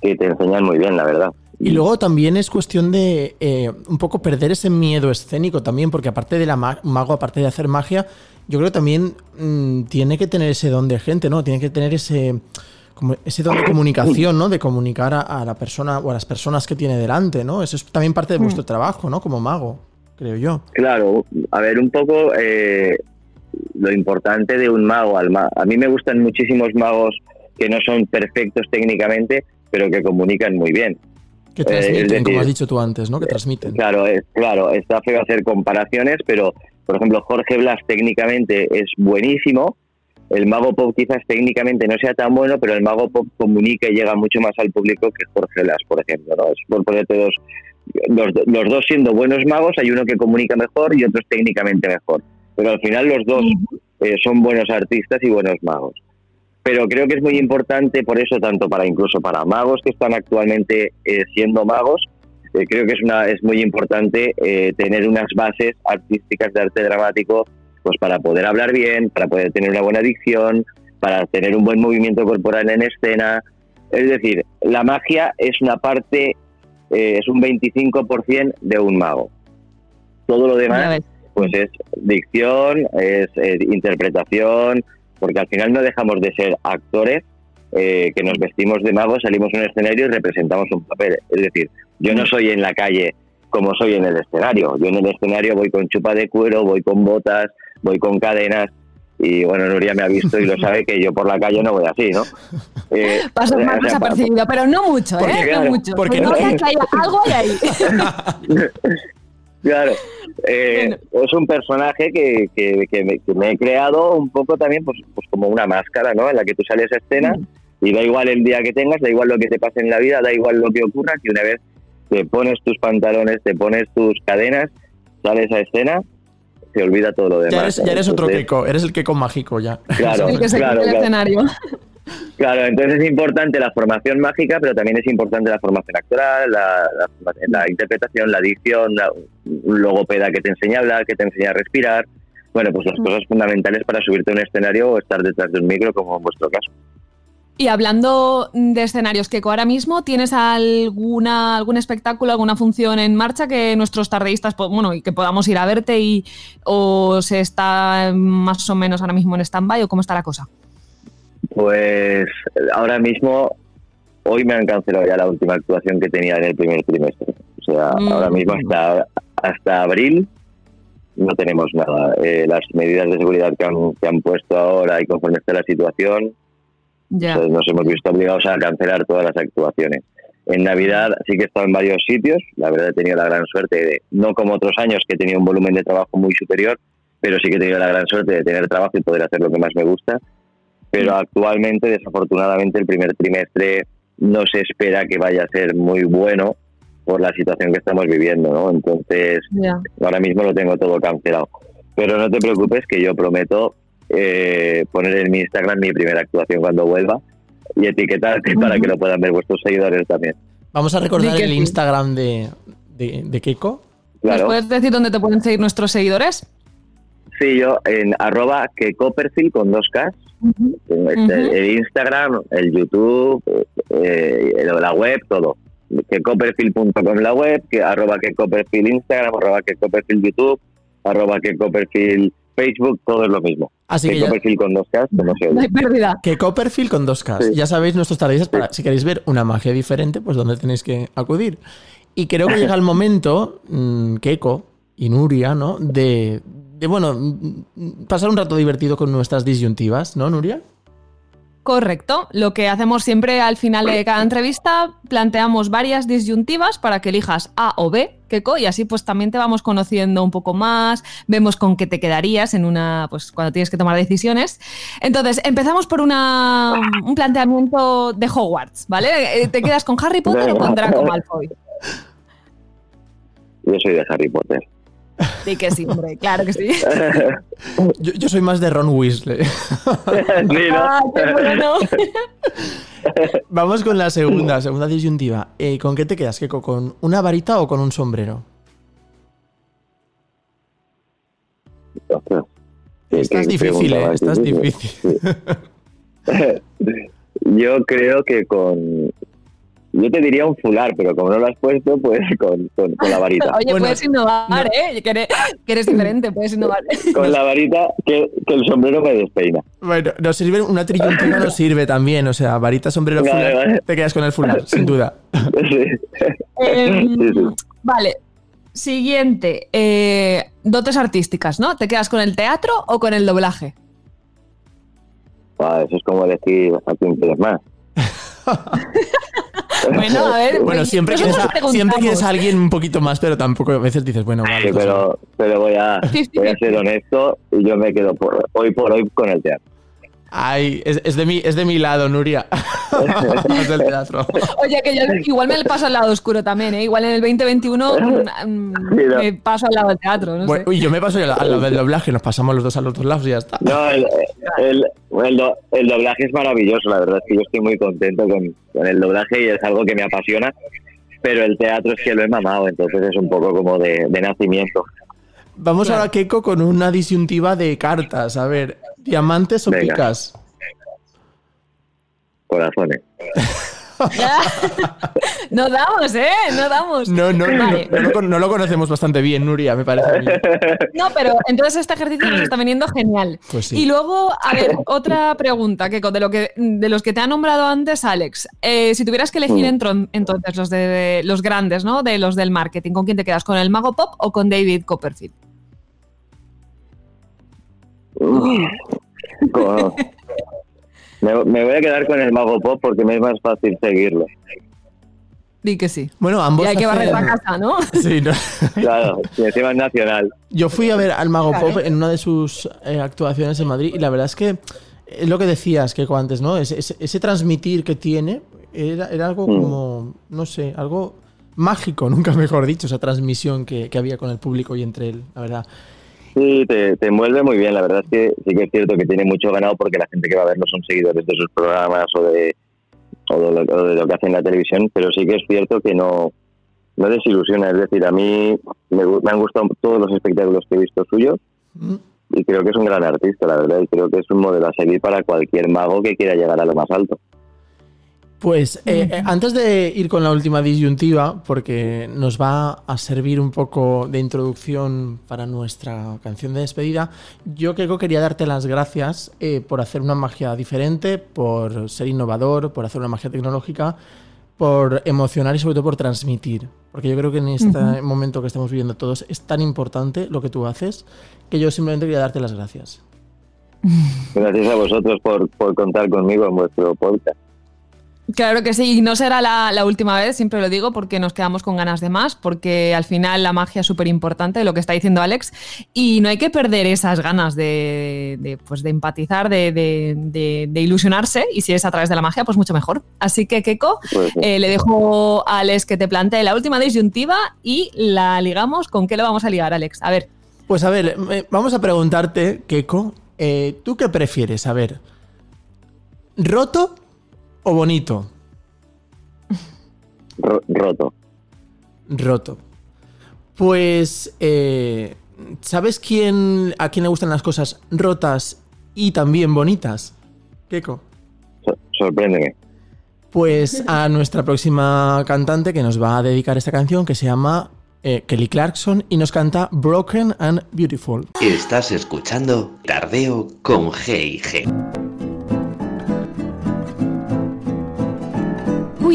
[SPEAKER 3] que te enseñan muy bien, la verdad.
[SPEAKER 4] Y luego también es cuestión de eh, un poco perder ese miedo escénico también, porque aparte de la mago, aparte de hacer magia, yo creo que también mm, tiene que tener ese don de gente, ¿no? Tiene que tener ese, como ese don de comunicación, ¿no? De comunicar a, la persona o a las personas que tiene delante, ¿no? Eso es también parte de vuestro mm. trabajo, ¿no? Como mago, creo yo.
[SPEAKER 3] Claro, a ver, un poco eh, lo importante de un mago. Al a mí me gustan muchísimos magos que no son perfectos técnicamente, pero que comunican muy bien.
[SPEAKER 4] Que eh, transmiten, como has dicho tú antes, ¿no? Que transmiten.
[SPEAKER 3] Claro, es, claro, está feo hacer comparaciones, pero por ejemplo Jorge Blas técnicamente es buenísimo, el mago pop quizás técnicamente no sea tan bueno, pero el mago pop comunica y llega mucho más al público que Jorge Las, por ejemplo. ¿no? Es por ponerte dos, los, los dos siendo buenos magos, hay uno que comunica mejor y otro es técnicamente mejor. Pero al final los dos eh, son buenos artistas y buenos magos. Pero creo que es muy importante, por eso, tanto para incluso para magos que están actualmente eh, siendo magos, eh, creo que es, una, es muy importante eh, tener unas bases artísticas de arte dramático pues para poder hablar bien, para poder tener una buena dicción, para tener un buen movimiento corporal en escena. Es decir, la magia es una parte, eh, es un 25% de un mago. Todo lo demás pues es dicción, es eh, interpretación, porque al final no dejamos de ser actores eh, que nos vestimos de magos, salimos a un escenario y representamos un papel. Es decir, yo no soy en la calle como soy en el escenario. Yo en el escenario voy con chupa de cuero, voy con botas, voy con cadenas. Y bueno, Nuria me ha visto y lo sabe que yo por la calle no voy así, ¿no? Eh,
[SPEAKER 2] Pasas
[SPEAKER 3] o sea,
[SPEAKER 2] más
[SPEAKER 3] o sea,
[SPEAKER 2] desapercibido, pero no mucho,
[SPEAKER 4] Porque,
[SPEAKER 2] ¿eh?
[SPEAKER 3] claro,
[SPEAKER 2] no mucho.
[SPEAKER 4] porque
[SPEAKER 2] Pues
[SPEAKER 4] no-
[SPEAKER 2] que hay algo hay ahí.
[SPEAKER 3] Claro. Eh, es un personaje que, que, que me, que me he creado un poco también pues, pues como una máscara, ¿no? En la que tú sales a escena y da igual el día que tengas, da igual lo que te pase en la vida, da igual lo que ocurra, que una vez te pones tus pantalones, te pones tus cadenas, sales a escena, se olvida todo lo demás.
[SPEAKER 4] Ya eres, ya eres otro
[SPEAKER 3] Entonces,
[SPEAKER 4] Keiko, eres el Keiko mágico ya.
[SPEAKER 3] Claro,
[SPEAKER 2] el que se
[SPEAKER 3] claro,
[SPEAKER 2] el
[SPEAKER 3] claro.
[SPEAKER 2] escenario.
[SPEAKER 3] Claro, entonces es importante la formación mágica, pero también es importante la formación actoral, la, la- la interpretación, la dicción, la- un logopeda que te enseña a hablar, que te enseña a respirar. Bueno, pues las cosas fundamentales para subirte a un escenario o estar detrás de un micro, como en vuestro caso.
[SPEAKER 2] Y hablando de escenarios, Keiko, ahora mismo tienes alguna algún espectáculo, alguna función en marcha que nuestros tardeístas, bueno, y que podamos ir a verte y o se está más o menos ahora mismo en stand-by o cómo está la cosa.
[SPEAKER 3] Pues ahora mismo, hoy me han cancelado ya la última actuación que tenía en el primer trimestre. O sea,
[SPEAKER 2] Mm.
[SPEAKER 3] ahora mismo hasta, hasta abril no tenemos nada. Eh, las medidas de seguridad que han, que han puesto ahora y conforme está la situación,
[SPEAKER 2] Ya.
[SPEAKER 3] pues nos hemos visto obligados a cancelar todas las actuaciones. En Navidad sí que he estado en varios sitios, la verdad he tenido la gran suerte de, no como otros años que he tenido un volumen de trabajo muy superior, pero sí que he tenido la gran suerte de tener trabajo y poder hacer lo que más me gusta. Pero actualmente, desafortunadamente, el primer trimestre no se espera que vaya a ser muy bueno por la situación que estamos viviendo, ¿no? Entonces,
[SPEAKER 2] ya.
[SPEAKER 3] ahora mismo lo tengo todo cancelado. Pero no te preocupes que yo prometo eh, poner en mi Instagram mi primera actuación cuando vuelva y etiquetarte para que lo puedan ver vuestros seguidores también.
[SPEAKER 4] Vamos a recordar el. Instagram de, de, de Keiko.
[SPEAKER 2] ¿Nos
[SPEAKER 3] Claro.
[SPEAKER 2] puedes decir dónde te pueden seguir nuestros seguidores?
[SPEAKER 3] Sí, yo en arroba que Copperfield con dos Ks, en este-
[SPEAKER 2] Ujú.
[SPEAKER 3] el Instagram, el YouTube, eh, el- la web, todo. Que Copperfield.com la web, que arroba que Copperfield Instagram, arroba que Copperfield YouTube, arroba que Copperfield Facebook, todo es lo mismo.
[SPEAKER 4] Así
[SPEAKER 3] que
[SPEAKER 4] que ya-
[SPEAKER 3] Copperfield con dos Ks, como se
[SPEAKER 2] No hay pérdida.
[SPEAKER 4] Que Copperfield con dos Ks.
[SPEAKER 3] Sí.
[SPEAKER 4] Ya sabéis nuestros tardías para si queréis ver una magia diferente, pues dónde tenéis que acudir. Y creo que llega el momento, mm, Keiko y Nuria, ¿no? De, de, bueno, pasar un rato divertido con nuestras disyuntivas, ¿no, Nuria?
[SPEAKER 2] Correcto. Lo que hacemos siempre al final de cada entrevista, planteamos varias disyuntivas para que elijas A o B, Keiko, y así pues también te vamos conociendo un poco más, vemos con qué te quedarías en una, pues cuando tienes que tomar decisiones. Entonces, empezamos por una, un planteamiento de Hogwarts, ¿vale? Eh, ¿Te quedas con Harry Potter o con Draco Malfoy?
[SPEAKER 3] Yo soy de Harry Potter.
[SPEAKER 2] Sí que sí, hombre, claro que sí.
[SPEAKER 4] Yo, yo soy más de Ron Weasley.
[SPEAKER 3] Sí, ¿no?
[SPEAKER 2] Ah, qué bueno.
[SPEAKER 4] Vamos con la segunda, segunda disyuntiva. Eh, ¿Con qué te quedas, Keiko? ¿Con una varita o con un sombrero? Estás difícil, eh, estás difícil.
[SPEAKER 3] Yo creo que con. Yo te diría un fular, pero como no lo has puesto, pues con, con, con la varita.
[SPEAKER 2] Oye,
[SPEAKER 4] Bueno,
[SPEAKER 2] puedes innovar,
[SPEAKER 4] no.
[SPEAKER 2] ¿eh? Que eres, que eres diferente, puedes innovar.
[SPEAKER 3] Con la varita que, que el sombrero me despeina.
[SPEAKER 4] Bueno, nos sirve, una triyuntiva nos sirve también, o sea, varita, sombrero, fular,
[SPEAKER 3] vale.
[SPEAKER 4] te quedas con el fular, sin duda.
[SPEAKER 3] Sí.
[SPEAKER 2] Em,
[SPEAKER 3] Sí, sí.
[SPEAKER 2] Vale. Siguiente. eh, dotes artísticas, ¿no? ¿Te quedas con el teatro o con el doblaje?
[SPEAKER 3] Ah, eso es como decir quieres más.
[SPEAKER 2] Bueno, a ver.
[SPEAKER 4] Bueno,
[SPEAKER 2] pues,
[SPEAKER 4] siempre quieres, a, siempre quieres a alguien un poquito más, pero tampoco a veces dices, bueno, vale.
[SPEAKER 3] Sí,
[SPEAKER 4] pues,
[SPEAKER 3] pero, pero voy, a, voy a ser honesto y yo me quedo por, hoy por hoy con el teatro.
[SPEAKER 4] Ay, es, es de mi, es de mi lado, Nuria. Es del teatro.
[SPEAKER 2] Oye, que yo igual me paso al lado oscuro también, ¿eh? Igual en el 2021 mm, me paso al lado del teatro, no
[SPEAKER 4] Bueno,
[SPEAKER 2] sé.
[SPEAKER 4] uy, yo me paso al al lado del doblaje, nos pasamos los dos a los dos lados y ya está.
[SPEAKER 3] No, el, el, el do- el doblaje es maravilloso, la verdad es que yo estoy muy contento con, con el doblaje y es algo que me apasiona, pero el teatro es que lo he mamado, entonces es un poco como de, de nacimiento.
[SPEAKER 4] Vamos
[SPEAKER 2] Claro.
[SPEAKER 4] ahora, Keiko, con una disyuntiva de cartas. A ver, ¿diamantes o
[SPEAKER 3] Venga.
[SPEAKER 4] picas?
[SPEAKER 3] Corazones.
[SPEAKER 2] no damos, ¿eh? No damos.
[SPEAKER 4] No, no, no,
[SPEAKER 2] Vale.
[SPEAKER 4] no, lo con- no lo conocemos bastante bien, Nuria, me parece. a mí.
[SPEAKER 2] No, pero entonces este ejercicio nos está viniendo genial.
[SPEAKER 4] Pues sí.
[SPEAKER 2] Y luego, a ver, otra pregunta, que de lo que de los que te ha nombrado antes, Alex. Eh, si tuvieras que elegir
[SPEAKER 3] Mm.
[SPEAKER 2] entro- entonces los de los grandes, ¿no? De los del marketing, ¿con quién te quedas? ¿Con el Mago Pop o con David Copperfield?
[SPEAKER 3] Me, me voy a quedar con el Mago Pop porque me es más fácil seguirlo.
[SPEAKER 2] Di que sí.
[SPEAKER 4] Bueno, ambos.
[SPEAKER 2] Y hay que barrer la casa, ¿no?
[SPEAKER 4] Sí, no.
[SPEAKER 3] Claro, y encima es nacional.
[SPEAKER 4] Yo fui a ver al Mago
[SPEAKER 2] Claro.
[SPEAKER 4] Pop en una de sus eh, actuaciones en Madrid y la verdad es que es lo que decías, que antes, ¿no? Ese, ese- ese transmitir que tiene era, era algo
[SPEAKER 3] Mm.
[SPEAKER 4] como, no sé, algo mágico, nunca mejor dicho, esa transmisión que, que había con el público y entre él, la verdad.
[SPEAKER 3] Sí, te, te envuelve muy bien. La verdad es que sí que es cierto que tiene mucho ganado porque la gente que va a ver no son seguidores de sus programas o de, o de, lo, de lo que hace en la televisión, pero sí que es cierto que no, no desilusiona. Es decir, a mí me, me han gustado todos los espectáculos que he visto suyos y creo que es un gran artista, la verdad, y creo que es un modelo a seguir para cualquier mago que quiera llegar a lo más alto.
[SPEAKER 4] Pues eh, eh, antes de ir con la última disyuntiva, porque nos va a servir un poco de introducción para nuestra canción de despedida, yo Keiko quería darte las gracias eh, por hacer una magia diferente, por ser innovador, por hacer una magia tecnológica, por emocionar y sobre todo por transmitir. Porque yo creo que en este momento que estamos viviendo todos es tan importante lo que tú haces que yo simplemente quería darte las gracias.
[SPEAKER 3] Gracias a vosotros por, por contar conmigo en vuestro podcast.
[SPEAKER 2] Claro que sí, y no será la, la última vez, siempre lo digo, porque nos quedamos con ganas de más, porque al final la magia es súper importante, lo que está diciendo Alex, y no hay que perder esas ganas de, de, pues, de empatizar, de, de- de- de ilusionarse, y si es a través de la magia, pues mucho mejor. Así que, Keiko,
[SPEAKER 3] Pues,
[SPEAKER 2] eh, le dejo a Alex que te plantee la última disyuntiva y la ligamos. ¿Con qué lo vamos a ligar, Alex? A ver,
[SPEAKER 4] Pues a ver, eh, vamos a preguntarte, Keiko, eh, ¿tú qué prefieres? A ver, ¿roto o bonito?
[SPEAKER 3] ro- roto.
[SPEAKER 4] Roto. Pues, eh, ¿sabes quién, a quién le gustan las cosas rotas y también bonitas? Keiko.
[SPEAKER 3] So- sorpréndeme.
[SPEAKER 4] Pues a nuestra próxima cantante que nos va a dedicar esta canción que se llama eh, Kelly Clarkson y nos canta Broken and Beautiful.
[SPEAKER 5] Estás escuchando Tardeo con G&G.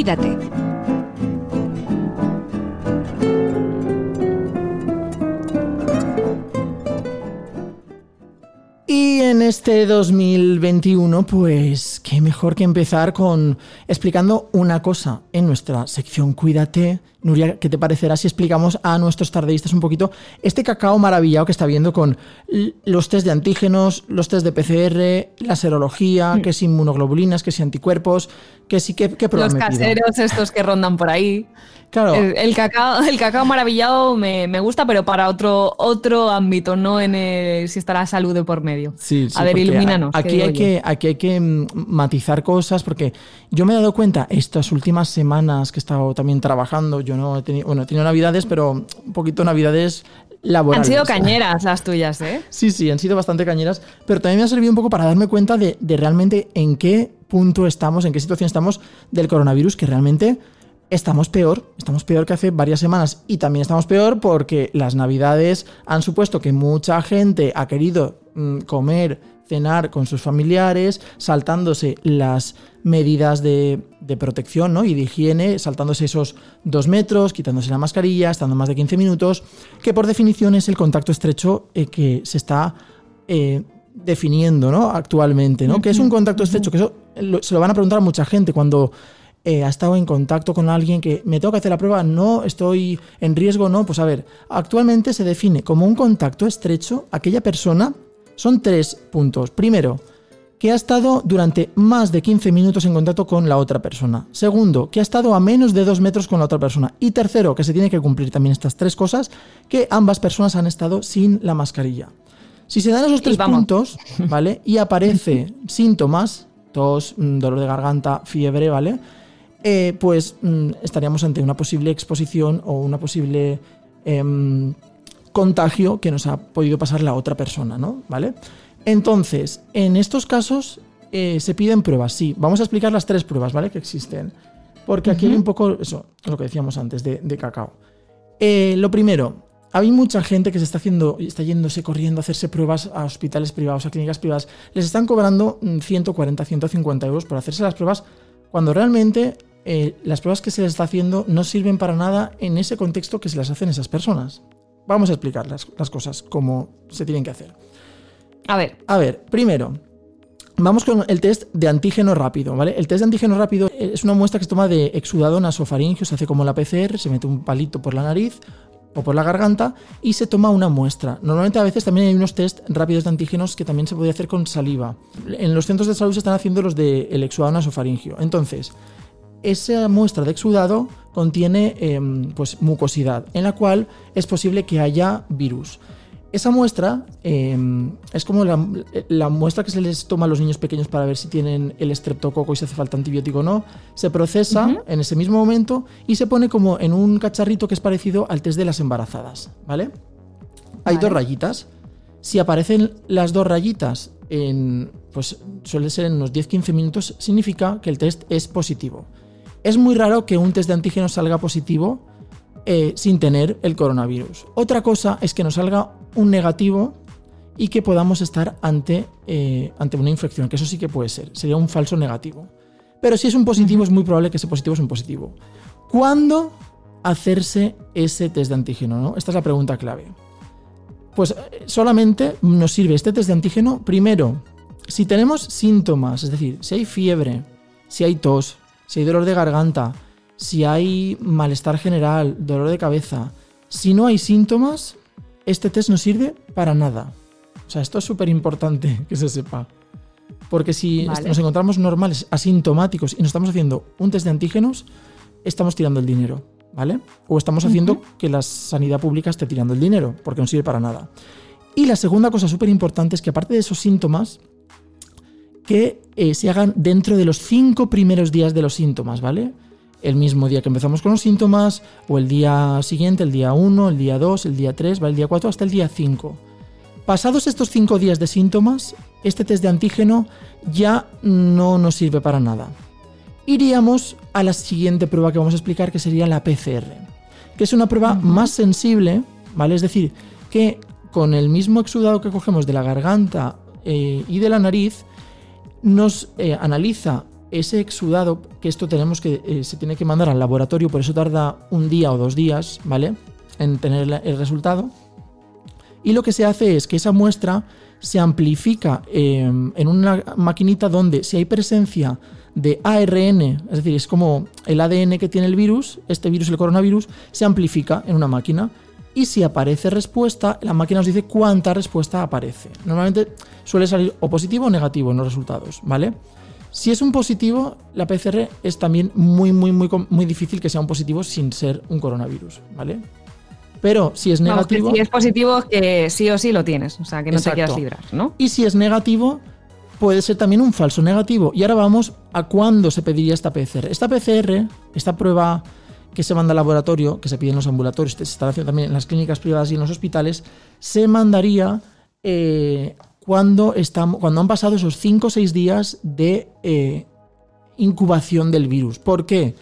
[SPEAKER 1] Cuídate.
[SPEAKER 4] Y en este 2021, pues qué mejor que empezar con explicando una cosa en nuestra sección Cuídate. Nuria, ¿qué te parecerá si explicamos a nuestros tardeístas un poquito este cacao maravillado que está viendo con los test de antígenos, los test de PCR, la serología, que si inmunoglobulinas, que si anticuerpos, que si qué, qué
[SPEAKER 2] los caseros estos que rondan por ahí.
[SPEAKER 4] Claro,
[SPEAKER 2] El, el cacao, el cacao maravillado me, me gusta, pero para otro, otro ámbito, no en el, si está la salud de por medio.
[SPEAKER 4] Sí, sí,
[SPEAKER 2] a ver, ilumínanos.
[SPEAKER 4] a-
[SPEAKER 2] ¿qué
[SPEAKER 4] Aquí hay,
[SPEAKER 2] yo?
[SPEAKER 4] que, aquí hay que mm, matizar cosas porque yo me he dado cuenta estas últimas semanas que he estado también trabajando. Yo no he tenido, bueno, he tenido navidades, pero un poquito navidades
[SPEAKER 2] Han
[SPEAKER 4] laborales.
[SPEAKER 2] sido cañeras las tuyas, ¿eh?
[SPEAKER 4] Sí, sí, han sido bastante cañeras, pero también me ha servido un poco para darme cuenta de, de realmente en qué punto estamos, en qué situación estamos del coronavirus, que realmente estamos peor, estamos peor que hace varias semanas y también estamos peor porque las navidades han supuesto que mucha gente ha querido mm, comer, cenar con sus familiares, saltándose las medidas de, de protección ¿no? y de higiene, saltándose esos dos metros, quitándose la mascarilla, estando más de 15 minutos, que por definición es el contacto estrecho eh, que se está eh, definiendo ¿no? actualmente. ¿no? que es un contacto estrecho? Que eso lo- se lo van a preguntar a mucha gente cuando eh, ha estado en contacto con alguien que me tengo que hacer la prueba, no estoy en riesgo, no. Pues a ver, actualmente se define como un contacto estrecho aquella persona. Son tres puntos. Primero, que ha estado durante más de 15 minutos en contacto con la otra persona. Segundo, que ha estado a menos de 2 metros con la otra persona. Y tercero, que se tiene que cumplir también estas tres cosas, que ambas personas han estado sin la mascarilla. Si se dan esos tres puntos, ¿vale? Y aparece síntomas, tos, mm, dolor de garganta, fiebre, ¿vale? Eh, pues mm, estaríamos ante una posible exposición o una posible em, contagio que nos ha podido pasar la otra persona, ¿no? ¿Vale? Entonces, en estos casos eh, se piden pruebas, sí. Vamos a explicar las tres pruebas, ¿vale? Que existen. Porque aquí hay un poco, eso, lo que decíamos antes de, de cacao. Eh, lo primero, hay mucha gente que se está haciendo, está yéndose corriendo a hacerse pruebas a hospitales privados, a clínicas privadas. Les están cobrando mm, 140, 150 euros por hacerse las pruebas, cuando realmente eh, las pruebas que se les está haciendo no sirven para nada en ese contexto que se las hacen esas personas. Vamos a explicar las, las cosas, como se tienen que hacer.
[SPEAKER 2] A ver,
[SPEAKER 4] A ver, primero, vamos con el test de antígeno rápido, ¿vale? El test de antígeno rápido es una muestra que se toma de exudado nasofaringeo, se hace como la PCR, se mete un palito por la nariz o por la garganta y se toma una muestra. Normalmente a veces también hay unos test rápidos de antígenos que también se puede hacer con saliva. En los centros de salud se están haciendo los del el exudado nasofaringeo. Entonces, esa muestra de exudado contiene em, pues, mucosidad, en la cual es posible que haya virus. Esa muestra em, es como la, la muestra que se les toma a los niños pequeños para ver si tienen el estreptococo y si hace falta antibiótico o no. Se procesa en ese mismo momento y se pone como en un cacharrito que es parecido al test de las embarazadas, ¿vale? Hay
[SPEAKER 2] Vale.
[SPEAKER 4] dos rayitas. Si aparecen las dos rayitas en, pues suele ser en unos 10-15 minutos, significa que el test es positivo. Es muy raro que un test de antígenos salga positivo eh, sin tener el coronavirus. Otra cosa es que nos salga un negativo y que podamos estar ante, eh, ante una infección, que eso sí que puede ser, sería un falso negativo. Pero si es un positivo, es muy probable que ese positivo es un positivo. ¿Cuándo hacerse ese test de antígeno? no? Esta es la pregunta clave. Pues eh, solamente nos sirve este test de antígeno primero si tenemos síntomas, es decir, si hay fiebre, si hay tos, si hay dolor de garganta, si hay malestar general, dolor de cabeza, si no hay síntomas, este test no sirve para nada. O sea, esto es súper importante que se sepa. Porque si
[SPEAKER 2] Vale.
[SPEAKER 4] nos encontramos normales, asintomáticos y nos estamos haciendo un test de antígenos, estamos tirando el dinero, ¿vale? O estamos haciendo que la sanidad pública esté tirando el dinero, porque no sirve para nada. Y la segunda cosa súper importante es que aparte de esos síntomas, que eh, se hagan dentro de los cinco primeros días de los síntomas, ¿vale? El mismo día que empezamos con los síntomas, o el día siguiente, el día 1, el día 2, el día 3, ¿vale? el día 4, hasta el día 5. Pasados estos cinco días de síntomas, este test de antígeno ya no nos sirve para nada. Iríamos a la siguiente prueba que vamos a explicar, que sería la PCR, que es una prueba más sensible, ¿vale? Es decir, que con el mismo exudado que cogemos de la garganta eh, y de la nariz, nos eh, analiza ese exudado, que esto tenemos que, eh, se tiene que mandar al laboratorio, por eso tarda un día o dos días, ¿vale? En tener el resultado. Y lo que se hace es que esa muestra se amplifica eh, en una maquinita donde si hay presencia de ARN, es decir, es como el ADN que tiene el virus, este virus, el coronavirus, se amplifica en una máquina. Y si aparece respuesta, la máquina nos dice cuánta respuesta aparece. Normalmente suele salir o positivo o negativo en los resultados, ¿vale? Si es un positivo, la PCR es también muy, muy, muy, muy difícil que sea un positivo sin ser un coronavirus, ¿vale? Pero si es
[SPEAKER 2] vamos,
[SPEAKER 4] negativo.
[SPEAKER 2] si es positivo, que sí o sí lo tienes. O sea, que no
[SPEAKER 4] Exacto.
[SPEAKER 2] te quieras librar, ¿no?
[SPEAKER 4] Y si es negativo, puede ser también un falso negativo. Y ahora vamos a cuándo se pediría esta PCR. Esta PCR, esta prueba que se manda al laboratorio, que se pide en los ambulatorios, se está haciendo también en las clínicas privadas y en los hospitales, se mandaría eh, cuando, estamos, cuando han pasado esos 5 o 6 días de eh, incubación del virus. ¿Por qué?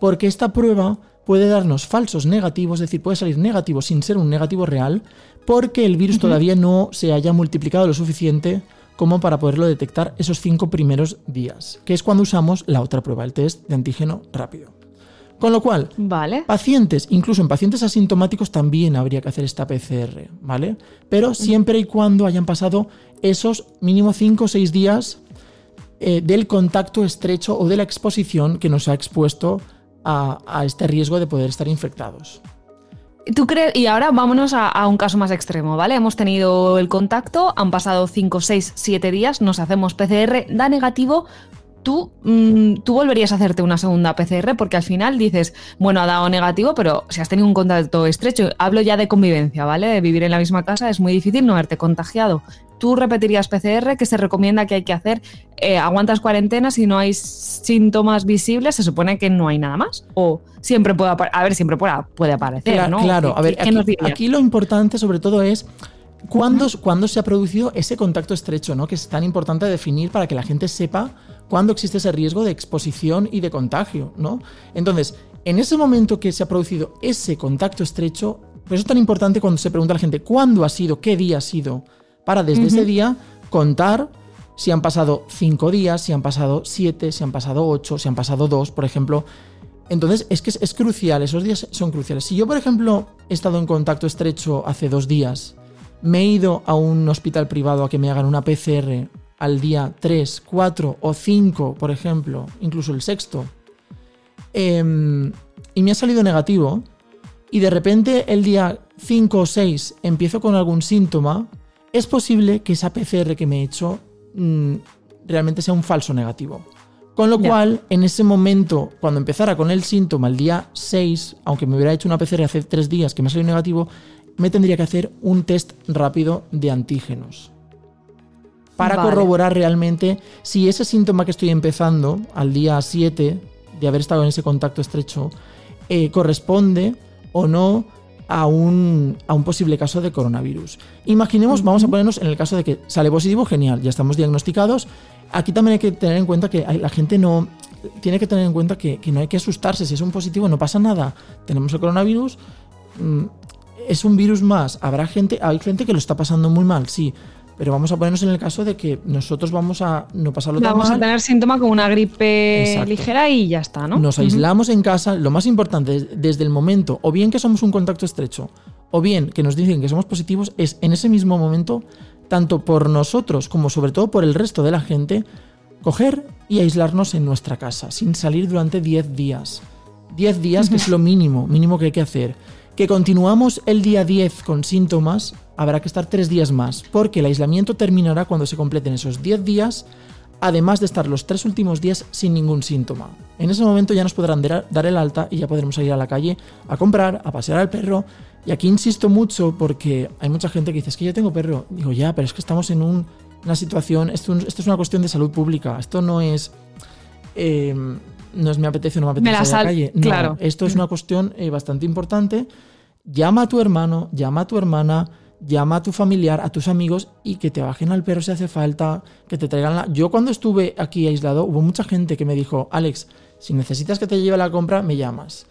[SPEAKER 4] Porque esta prueba puede darnos falsos negativos, es decir, puede salir negativo sin ser un negativo real, porque el virus todavía no se haya multiplicado lo suficiente como para poderlo detectar esos cinco primeros días, que es cuando usamos la otra prueba, el test de antígeno rápido. Con lo cual,
[SPEAKER 2] Vale.
[SPEAKER 4] Pacientes, incluso en pacientes asintomáticos también habría que hacer esta PCR, ¿vale? Pero siempre y cuando hayan pasado esos mínimo 5 o 6 días eh, del contacto estrecho o de la exposición que nos ha expuesto a, a este riesgo de poder estar infectados.
[SPEAKER 2] ¿Tú crees? Y ahora vámonos a, a un caso más extremo, ¿vale? Hemos tenido el contacto, han pasado 5, 6, 7 días, nos hacemos PCR, da negativo. Tú, mm, tú volverías a hacerte una segunda PCR porque al final dices, bueno, ha dado negativo, pero si has tenido un contacto estrecho, hablo ya de convivencia, ¿vale? De vivir en la misma casa es muy difícil no haberte contagiado. Tú repetirías PCR, que se recomienda que hay que hacer, Eh, aguantas cuarentena si no hay síntomas visibles, se supone que no hay nada más. O siempre puede aparecer, a ver, siempre puede, puede aparecer,
[SPEAKER 4] Cla-
[SPEAKER 2] ¿no?
[SPEAKER 4] Claro,
[SPEAKER 2] ¿Qué-
[SPEAKER 4] a ver, aquí lo importante sobre todo es cuándo, cuándo se ha producido ese contacto estrecho, ¿no? Que es tan importante definir para que la gente sepa cuándo existe ese riesgo de exposición y de contagio, ¿no? Entonces, en ese momento que se ha producido ese contacto estrecho, por eso es tan importante cuando se pregunta a la gente cuándo ha sido, qué día ha sido, para desde ese día contar si han pasado cinco días, si han pasado siete, si han pasado ocho, si han pasado dos, por ejemplo. Entonces, es que es, es crucial, esos días son cruciales. Si yo, por ejemplo, he estado en contacto estrecho hace dos días, me he ido a un hospital privado a que me hagan una PCR al día 3, 4 o 5, por ejemplo, incluso el sexto, em, y me ha salido negativo, y de repente el día 5 o 6 empiezo con algún síntoma, es posible que esa PCR que me he hecho mm, realmente sea un falso negativo. Con lo cual, en ese momento, cuando empezara con el síntoma el día 6, aunque me hubiera hecho una PCR hace 3 días que me ha salido negativo, me tendría que hacer un test rápido de antígenos. Para
[SPEAKER 2] Vale.
[SPEAKER 4] corroborar realmente si ese síntoma que estoy empezando al día 7 de haber estado en ese contacto estrecho eh, corresponde o no a un, a un posible caso de coronavirus. Imaginemos, vamos a ponernos en el caso de que sale positivo, genial, ya estamos diagnosticados. Aquí también hay que tener en cuenta que la gente no tiene que tener en cuenta que, que no hay que asustarse. Si es un positivo, no pasa nada. Tenemos el coronavirus, mm, es un virus más. Habrá gente, hay gente que lo está pasando muy mal, sí. Pero vamos a ponernos en el caso de que nosotros vamos a no pasarlo tan
[SPEAKER 2] Vamos
[SPEAKER 4] mal.
[SPEAKER 2] a tener síntoma como una gripe
[SPEAKER 4] Exacto.
[SPEAKER 2] ligera y ya está, ¿no?
[SPEAKER 4] Nos aislamos en casa. Lo más importante es, desde el momento, o bien que somos un contacto estrecho, o bien que nos dicen que somos positivos, es en ese mismo momento, tanto por nosotros como sobre todo por el resto de la gente, coger y aislarnos en nuestra casa, sin salir durante 10 días. 10 días, que es lo mínimo, mínimo que hay que hacer. Que continuamos el día 10 con síntomas, habrá que estar 3 días más, porque el aislamiento terminará cuando se completen esos 10 días, además de estar los 3 últimos días sin ningún síntoma. En ese momento ya nos podrán dar el alta y ya podremos salir a la calle a comprar, a pasear al perro. Y aquí insisto mucho porque hay mucha gente que dice, es que yo tengo perro. Digo, ya, pero es que estamos en un- una situación, esto, esto es una cuestión de salud pública, esto no es... eh, no es me apetece o no me apetece
[SPEAKER 2] Me la
[SPEAKER 4] a la calle. No,
[SPEAKER 2] claro.
[SPEAKER 4] esto es una cuestión eh, bastante importante. Llama a tu hermano, llama a tu hermana, llama a tu familiar, a tus amigos y que te bajen al perro si hace falta, que te traigan la... Yo cuando estuve aquí aislado hubo mucha gente que me dijo, Alex, si necesitas que te lleve la compra, me llamas.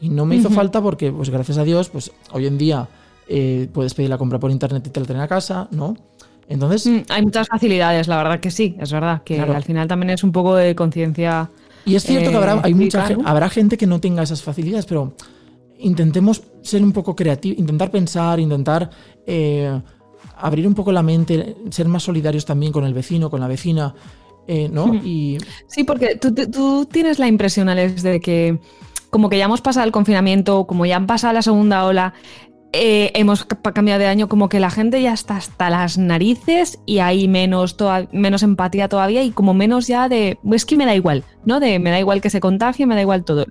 [SPEAKER 4] Y no me hizo falta porque, pues gracias a Dios, pues hoy en día eh, puedes pedir la compra por internet y te la traen a casa, ¿no? Entonces,
[SPEAKER 2] Mm, Hay muchas facilidades, la verdad que sí, es verdad, que
[SPEAKER 4] Claro.
[SPEAKER 2] al final también es un poco de conciencia.
[SPEAKER 4] Y es cierto que
[SPEAKER 2] eh,
[SPEAKER 4] habrá, hay mucha, habrá gente que no tenga esas facilidades, pero intentemos ser un poco creativos, intentar pensar, intentar eh, abrir un poco la mente, ser más solidarios también con el vecino, con la vecina, eh, ¿no? Y
[SPEAKER 2] Sí, porque tú, tú tienes la impresión, Alex, de que como que ya hemos pasado el confinamiento, como ya han pasado la segunda ola, eh, hemos ca- cambiado de año, como que la gente ya está hasta las narices y hay menos, menos empatía todavía y como menos ya de, es que me da igual, ¿no? De me da igual que se contagie, me da igual todo.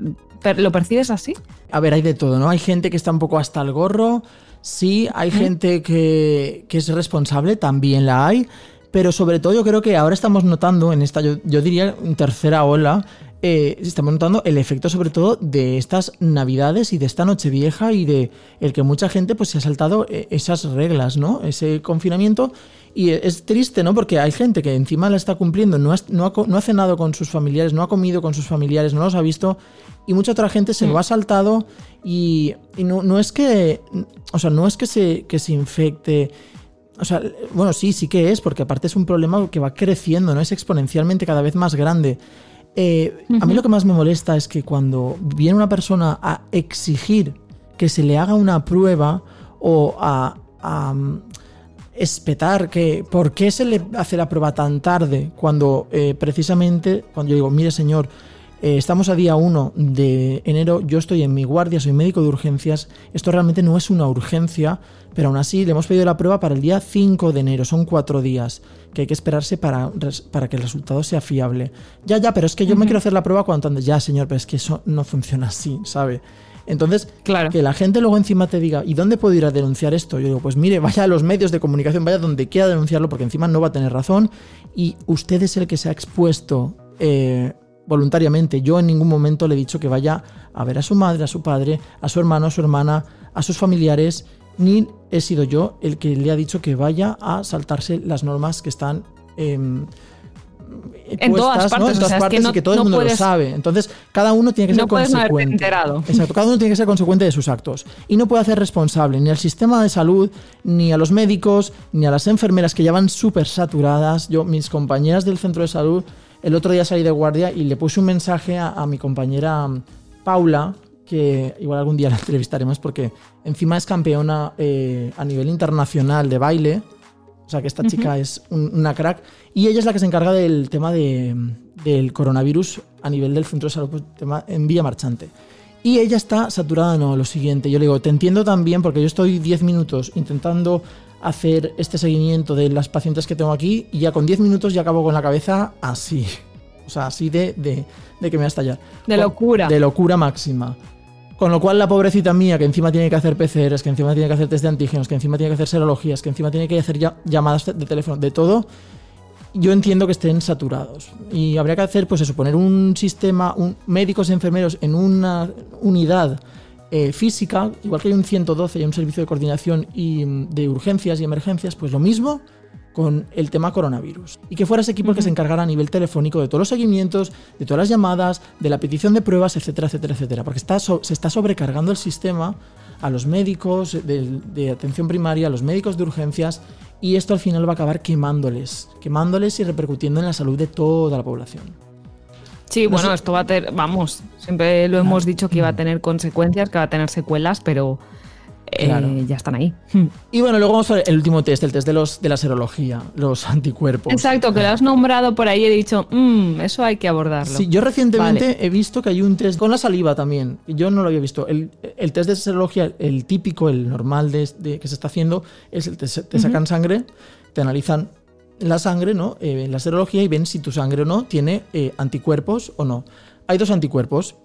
[SPEAKER 2] ¿Lo percibes así?
[SPEAKER 4] A ver, hay de todo, ¿no? Hay gente que está un poco hasta el gorro, sí, hay gente que, que es responsable, también la hay, pero sobre todo yo creo que ahora estamos notando en esta, yo, yo diría, tercera ola, eh, estamos notando el efecto sobre todo de estas navidades y de esta noche vieja y de el que mucha gente pues se ha saltado eh, esas reglas, ¿no? Ese confinamiento y es triste, ¿no? Porque hay gente que encima la está cumpliendo, no ha, no ha no ha cenado con sus familiares, no ha comido con sus familiares, no los ha visto y mucha otra gente se lo ha saltado y, y no, no es que, o sea, no es que se, que se infecte. O sea, bueno, sí, sí que es, porque aparte es un problema que va creciendo, ¿no? Es exponencialmente cada vez más grande. Eh, A mí lo que más me molesta es que cuando viene una persona a exigir que se le haga una prueba o a, a, mm, espetar que por qué se le hace la prueba tan tarde cuando eh, precisamente cuando yo digo mire señor Eh, estamos a día 1 de enero, yo estoy en mi guardia, soy médico de urgencias. Esto realmente no es una urgencia, pero aún así le hemos pedido la prueba para el día 5 de enero, son cuatro días que hay que esperarse para, para que el resultado sea fiable. Ya, ya, pero es que yo me quiero hacer la prueba cuanto antes. Ya, señor, pero es que eso no funciona así, ¿sabe? Entonces,
[SPEAKER 2] Claro.
[SPEAKER 4] que la gente luego encima te diga, ¿y dónde puedo ir a denunciar esto? Yo digo, pues mire, vaya a los medios de comunicación, vaya donde quiera denunciarlo, porque encima no va a tener razón y usted es el que se ha expuesto eh, voluntariamente. Yo en ningún momento le he dicho que vaya a ver a su madre, a su padre, a su hermano, a su hermana, a sus familiares, ni he sido yo el que le ha dicho que vaya a saltarse las normas que están... em,
[SPEAKER 2] En todas
[SPEAKER 4] puestas, ¿no?
[SPEAKER 2] partes,
[SPEAKER 4] En
[SPEAKER 2] o
[SPEAKER 4] todas
[SPEAKER 2] sea, es que
[SPEAKER 4] partes
[SPEAKER 2] no-
[SPEAKER 4] y que todo el
[SPEAKER 2] no
[SPEAKER 4] mundo lo
[SPEAKER 2] puedes-
[SPEAKER 4] sabe. Entonces, cada uno tiene que ser consecuente. Exacto, cada uno tiene que ser consecuente de sus actos. Y no puede hacer responsable ni al sistema de salud, ni a los médicos, ni a las enfermeras que ya van súper saturadas. Yo, mis compañeras del centro de salud, el otro día salí de guardia y le puse un mensaje a, a mi compañera mm, Paula, que igual algún día la entrevistaremos porque encima es campeona eh, a nivel internacional de baile. O sea que esta chica es un- una crack. Y ella es la que se encarga del tema de, del coronavirus a nivel del centro de salud pues, tema en Villa Marchante. Y ella está saturada, no, lo siguiente. Yo le digo, te entiendo también porque yo estoy 10 minutos intentando hacer este seguimiento de las pacientes que tengo aquí y ya con 10 minutos ya acabo con la cabeza así. O sea, así de, de, de que me va a estallar.
[SPEAKER 2] De
[SPEAKER 4] Con-
[SPEAKER 2] locura.
[SPEAKER 4] De locura máxima. Con lo cual la pobrecita mía, que encima tiene que hacer PCRs, que encima tiene que hacer test de antígenos, que encima tiene que hacer serologías, que encima tiene que hacer ya- llamadas de teléfono, de todo, yo entiendo que estén saturados. Y habría que hacer, pues eso, poner un sistema, un, médicos y enfermeros en una unidad eh, física, igual que hay un 112 y un servicio de coordinación y mm, de urgencias y emergencias, pues lo mismo con el tema coronavirus. Y que fuera ese equipo el que se encargara a nivel telefónico de todos los seguimientos, de todas las llamadas, de la petición de pruebas, etcétera, etcétera, etcétera. Porque está so- se está sobrecargando el sistema a los médicos de, de atención primaria, a los médicos de urgencias, y esto al final va a acabar quemándoles, quemándoles y repercutiendo en la salud de toda la población.
[SPEAKER 2] Sí,
[SPEAKER 4] No
[SPEAKER 2] bueno, esto va a tener, vamos, siempre lo hemos dicho que iba a tener consecuencias, que va a tener secuelas, pero eh,
[SPEAKER 4] Claro.
[SPEAKER 2] ya están ahí. Hmm.
[SPEAKER 4] Y bueno, luego vamos al último test, el test de, los, de la serología, los anticuerpos.
[SPEAKER 2] Exacto, que lo has nombrado por ahí he dicho, "Mm, eso hay que abordarlo.
[SPEAKER 4] Sí, yo recientemente
[SPEAKER 2] Vale.
[SPEAKER 4] he visto que hay un test con la saliva también. Yo no lo había visto. El, el test de serología, el típico, el normal de, de- que se está haciendo, es el te, te sacan sangre, te analizan la sangre, ¿no? Eh, la serología y ven si tu sangre o no tiene eh, anticuerpos o no. Hay dos anticuerpos,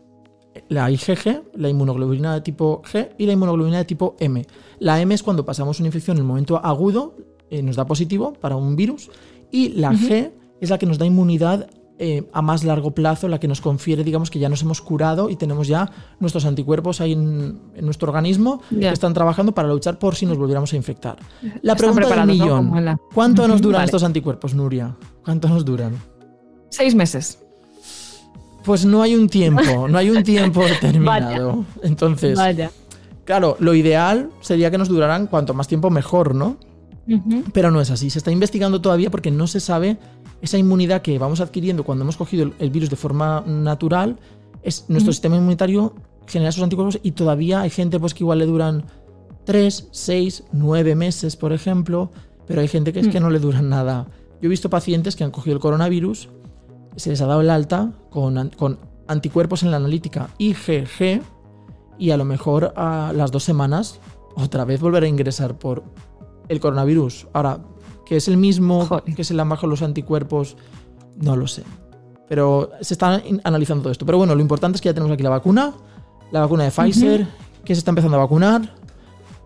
[SPEAKER 4] la IgG, la inmunoglobulina de tipo G y la inmunoglobulina de tipo M. La M es cuando pasamos una infección en el momento agudo, eh, nos da positivo para un virus, y la G es la que nos da inmunidad eh, a más largo plazo, la que nos confiere, digamos, que ya nos hemos curado y tenemos ya nuestros anticuerpos ahí en, en nuestro organismo que están trabajando para luchar por si nos volviéramos a infectar. La pregunta del millón,
[SPEAKER 2] la-
[SPEAKER 4] ¿cuánto nos duran
[SPEAKER 2] vale.
[SPEAKER 4] estos anticuerpos, Nuria? ¿Cuánto nos duran?
[SPEAKER 2] Seis meses.
[SPEAKER 4] Pues no hay un tiempo, no hay un tiempo determinado. Entonces,
[SPEAKER 2] Vaya.
[SPEAKER 4] Claro, lo ideal sería que nos duraran cuanto más tiempo mejor, ¿no? Pero no es así. Se está investigando todavía porque no se sabe esa inmunidad que vamos adquiriendo cuando hemos cogido el, el virus de forma natural. Es nuestro sistema inmunitario genera esos anticuerpos y todavía hay gente pues que igual le duran 3, 6, 9 meses, por ejemplo, pero hay gente que es que
[SPEAKER 2] Mm.
[SPEAKER 4] no le duran nada. Yo he visto pacientes que han cogido el coronavirus, se les ha dado el alta con, con anticuerpos en la analítica IgG y a lo mejor a las dos semanas otra vez volver a ingresar por el coronavirus. Ahora, que es el mismo
[SPEAKER 2] Joder.
[SPEAKER 4] que se le han bajado los anticuerpos, no lo sé. Pero se está analizando todo esto. Pero bueno, lo importante es que ya tenemos aquí la vacuna, la vacuna de Pfizer, que se está empezando a vacunar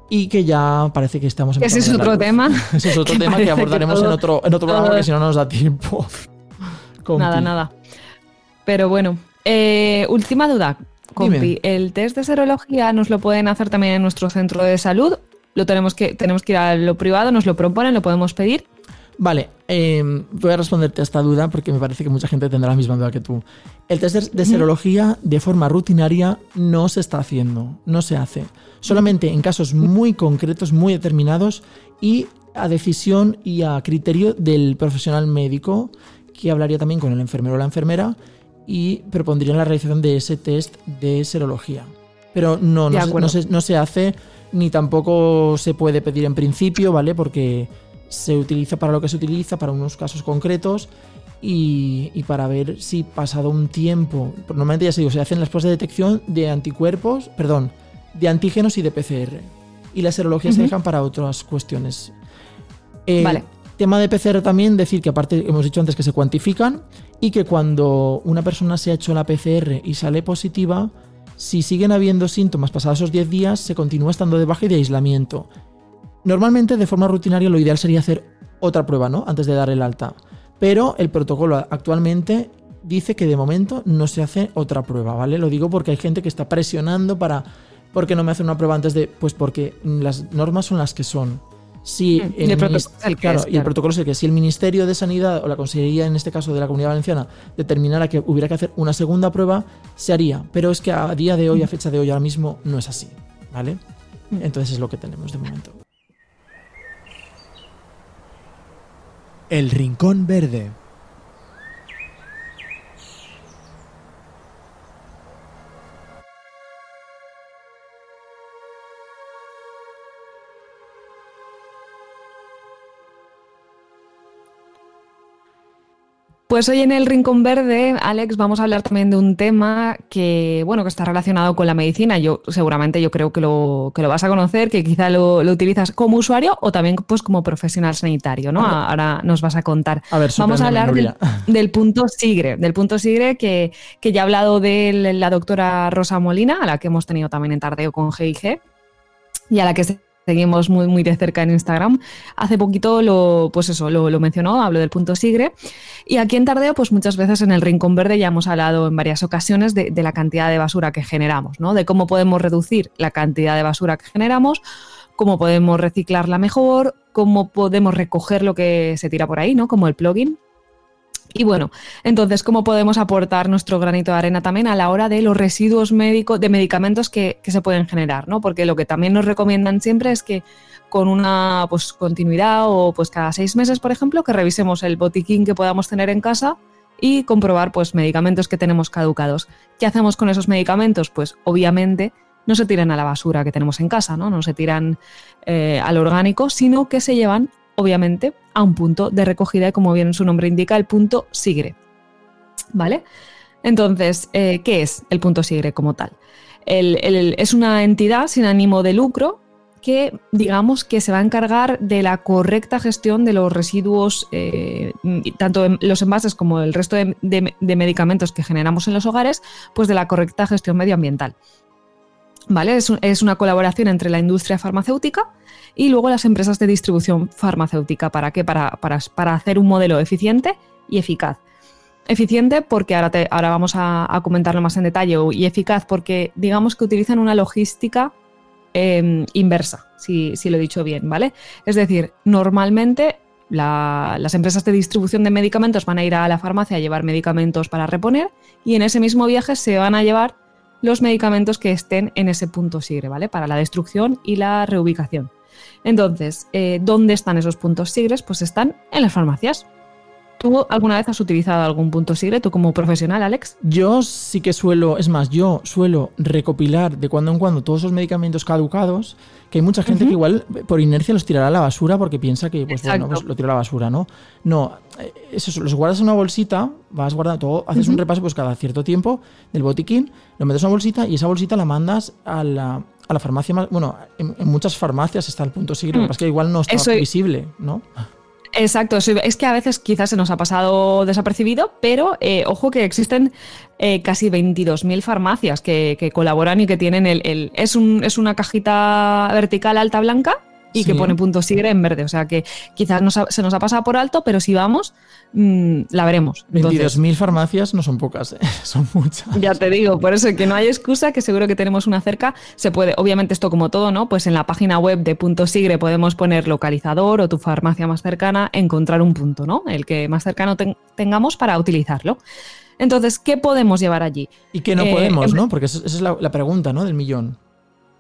[SPEAKER 4] y que ya parece que estamos
[SPEAKER 2] Ese es
[SPEAKER 4] empezando
[SPEAKER 2] otro tema.
[SPEAKER 4] Ese es otro
[SPEAKER 2] que
[SPEAKER 4] tema que abordaremos en otro, en otro programa porque si no, no nos da tiempo. Compi.
[SPEAKER 2] Nada, nada. Pero bueno, eh, última duda, compi.
[SPEAKER 4] Dime.
[SPEAKER 2] ¿El test de serología nos lo pueden hacer también en nuestro centro de salud? ¿Lo tenemos que, tenemos que ir a lo privado? ¿Nos lo proponen? ¿Lo podemos pedir?
[SPEAKER 4] Vale, eh, voy a responderte a esta duda porque me parece que mucha gente tendrá la misma duda que tú. El test de- serología de forma rutinaria no se está haciendo, no se hace. Solamente en casos muy concretos, muy determinados y a decisión y a criterio del profesional médico que hablaría también con el enfermero o la enfermera y propondría la realización de ese test de serología. Pero no, se, no se- no se hace ni tampoco se puede pedir en principio, ¿vale? Porque se utiliza para lo que se utiliza, para unos casos concretos, y, y para ver si pasado un tiempo, normalmente ya se digo, se hacen las pruebas de detección de anticuerpos, perdón, de antígenos y de PCR. Y las serologías se dejan para otras cuestiones. Eh,
[SPEAKER 2] Vale.
[SPEAKER 4] Tema de PCR también, decir que aparte hemos dicho antes que se cuantifican y que cuando una persona se ha hecho la PCR y sale positiva, si siguen habiendo síntomas pasados esos 10 días, se continúa estando de baja y de aislamiento. Normalmente, de forma rutinaria, lo ideal sería hacer otra prueba, ¿no? Antes de dar el alta. Pero el protocolo actualmente dice que de momento no se hace otra prueba, ¿vale? Lo digo porque hay gente que está presionando para. ¿Por qué no me hacen una prueba antes de.? Pues porque las normas son las que son. Si
[SPEAKER 2] Mm, y el protocolo es el que
[SPEAKER 4] claro,
[SPEAKER 2] es,
[SPEAKER 4] y el
[SPEAKER 2] claro.
[SPEAKER 4] protocolo es el que si el Ministerio de Sanidad o la Consejería, en este caso de la Comunidad Valenciana, determinara que hubiera que hacer una segunda prueba, se haría. Pero es que a día de hoy, a fecha de hoy, ahora mismo, no es así, ¿vale? Entonces es lo que tenemos de momento.
[SPEAKER 6] El Rincón Verde.
[SPEAKER 2] Pues hoy en el Rincón Verde, Alex, vamos a hablar también de un tema que, bueno, que está relacionado con la medicina. Yo seguramente yo creo que lo, que lo vas a conocer, que quizá lo, lo utilizas como usuario o también pues como profesional sanitario, ¿no?
[SPEAKER 4] Ah.
[SPEAKER 2] Ahora nos vas a contar.
[SPEAKER 4] A ver,
[SPEAKER 2] Vamos a hablar del punto SIGRE, del punto SIGRE que, que ya ha hablado de la doctora Rosa Molina, a la que hemos tenido también en Tardeo con GIG y a la que se- seguimos muy, muy de cerca en Instagram. Hace poquito lo, pues eso, lo, lo mencionó, hablo del punto SIGRE. Y aquí en Tardeo, pues muchas veces en el Rincón Verde ya hemos hablado en varias ocasiones de, de la cantidad de basura que generamos, ¿no? De cómo podemos reducir la cantidad de basura que generamos, cómo podemos reciclarla mejor, cómo podemos recoger lo que se tira por ahí, ¿no? Como el plugin. Y bueno, entonces, ¿cómo podemos aportar nuestro granito de arena también a la hora de los residuos médicos, de medicamentos que, se pueden generar, ¿no? Porque lo que también nos recomiendan siempre es que con una pues, continuidad o pues cada seis meses, por ejemplo, que revisemos el botiquín que podamos tener en casa y comprobar pues medicamentos que tenemos caducados. ¿Qué hacemos con esos medicamentos? Pues obviamente no se tiran a la basura que tenemos en casa, ¿no? No se tiran eh, al orgánico, sino que se llevan, obviamente, a un punto de recogida y como bien su nombre indica, el punto SIGRE. ¿Vale? Entonces, eh, ¿qué es el punto SIGRE como tal? El- es una entidad sin ánimo de lucro que digamos que se va a encargar de la correcta gestión de los residuos, eh, tanto en los envases como el resto de medicamentos que generamos en los hogares, pues de la correcta gestión medioambiental. ¿Vale? Es, es una colaboración entre la industria farmacéutica y luego las empresas de distribución farmacéutica. ¿Para qué? Para, para, para hacer un modelo eficiente y eficaz. Eficiente porque ahora, ahora vamos a, comentarlo más en detalle y eficaz porque digamos que utilizan una logística eh, inversa, si, si lo he dicho bien, ¿vale? Es decir, normalmente la- las empresas de distribución de medicamentos van a ir a la farmacia a llevar medicamentos para reponer y en ese mismo viaje se van a llevar los medicamentos que estén en ese punto SIGRE, ¿vale? Para la destrucción y la reubicación. Entonces, eh, ¿dónde están esos puntos SIGRES? Pues están en las farmacias. ¿Tú alguna vez has utilizado algún punto SIGRE, tú como profesional, Alex?
[SPEAKER 4] Yo sí que suelo, es más, yo suelo recopilar de cuando en cuando todos esos medicamentos caducados, que hay mucha gente que igual por inercia los tirará a la basura porque piensa que, pues bueno,
[SPEAKER 2] Exacto.
[SPEAKER 4] pues lo tiro a la basura, ¿no? No, eh, eso, los guardas en una bolsita, vas guardando todo, haces un repaso pues cada cierto tiempo del botiquín, lo metes en una bolsita y esa bolsita la mandas a la, a la farmacia más, bueno, en, en muchas farmacias está el punto SIGRE, lo que
[SPEAKER 2] Mm.
[SPEAKER 4] pasa es que igual no está
[SPEAKER 2] Eso-
[SPEAKER 4] visible, ¿no?
[SPEAKER 2] Exacto, es que a veces quizás se nos ha pasado desapercibido, pero eh, ojo que existen eh, casi 22.000 farmacias que, que colaboran y que tienen el... el- es, un, es una cajita vertical alta blanca y que pone punto sigre en verde, o sea que quizás nos ha- se nos ha pasado por alto, pero si vamos, mm, la veremos. Entonces,
[SPEAKER 4] 22.000 farmacias no son pocas, ¿eh? son muchas.
[SPEAKER 2] ya te digo, por eso que no hay excusa, que seguro que tenemos una cerca. Se puede, obviamente esto como todo, ¿no? Pues en la página web de Punto Sigre podemos poner localizador o tu farmacia más cercana, encontrar un punto, ¿no? El que más cercano ten- tengamos para utilizarlo. Entonces, ¿qué podemos llevar allí?
[SPEAKER 4] Y que no
[SPEAKER 2] Eh,
[SPEAKER 4] podemos,
[SPEAKER 2] en-
[SPEAKER 4] ¿no? Porque esa esa es la, la pregunta, ¿no? Del millón.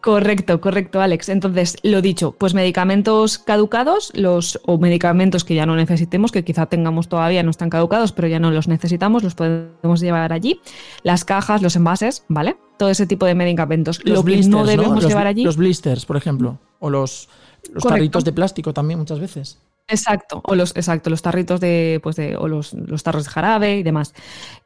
[SPEAKER 2] Correcto, correcto, Alex. Entonces, lo dicho, pues medicamentos caducados, los o medicamentos que ya no necesitemos, que quizá tengamos todavía, no están caducados, pero ya no los necesitamos, los podemos llevar allí. Las cajas, los envases, ¿vale? Todo ese tipo de medicamentos. lo que no debemos
[SPEAKER 4] Los,
[SPEAKER 2] llevar allí.
[SPEAKER 4] Los blisters, por ejemplo. O los, los tarritos de plástico también muchas veces.
[SPEAKER 2] Exacto, o los, exacto, los tarritos de, pues de, o los, los tarros de jarabe y demás.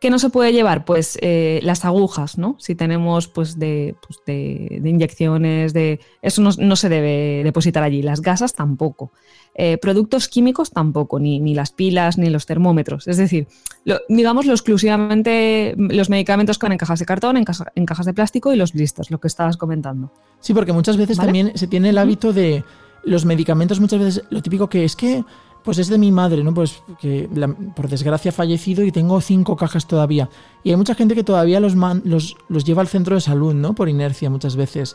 [SPEAKER 2] ¿Qué no se puede llevar? Pues eh, las agujas, ¿no? Si tenemos pues de, pues de, de inyecciones, de. Eso no, no se debe depositar allí. Las gasas tampoco. Eh, productos químicos tampoco, ni, ni las pilas, ni los termómetros. Es decir, lo, digámoslo exclusivamente los medicamentos que van en cajas de cartón, en, caja- en cajas de plástico y los blisters, lo que estabas comentando.
[SPEAKER 4] Sí, porque muchas veces
[SPEAKER 2] ¿Vale?
[SPEAKER 4] también se tiene el hábito de los medicamentos, muchas veces lo típico que es que, pues es de mi madre, ¿no? Pues que la- por desgracia ha fallecido y tengo cinco cajas todavía. Y hay mucha gente que todavía los, man- los, los lleva al centro de salud, ¿no? Por inercia muchas veces.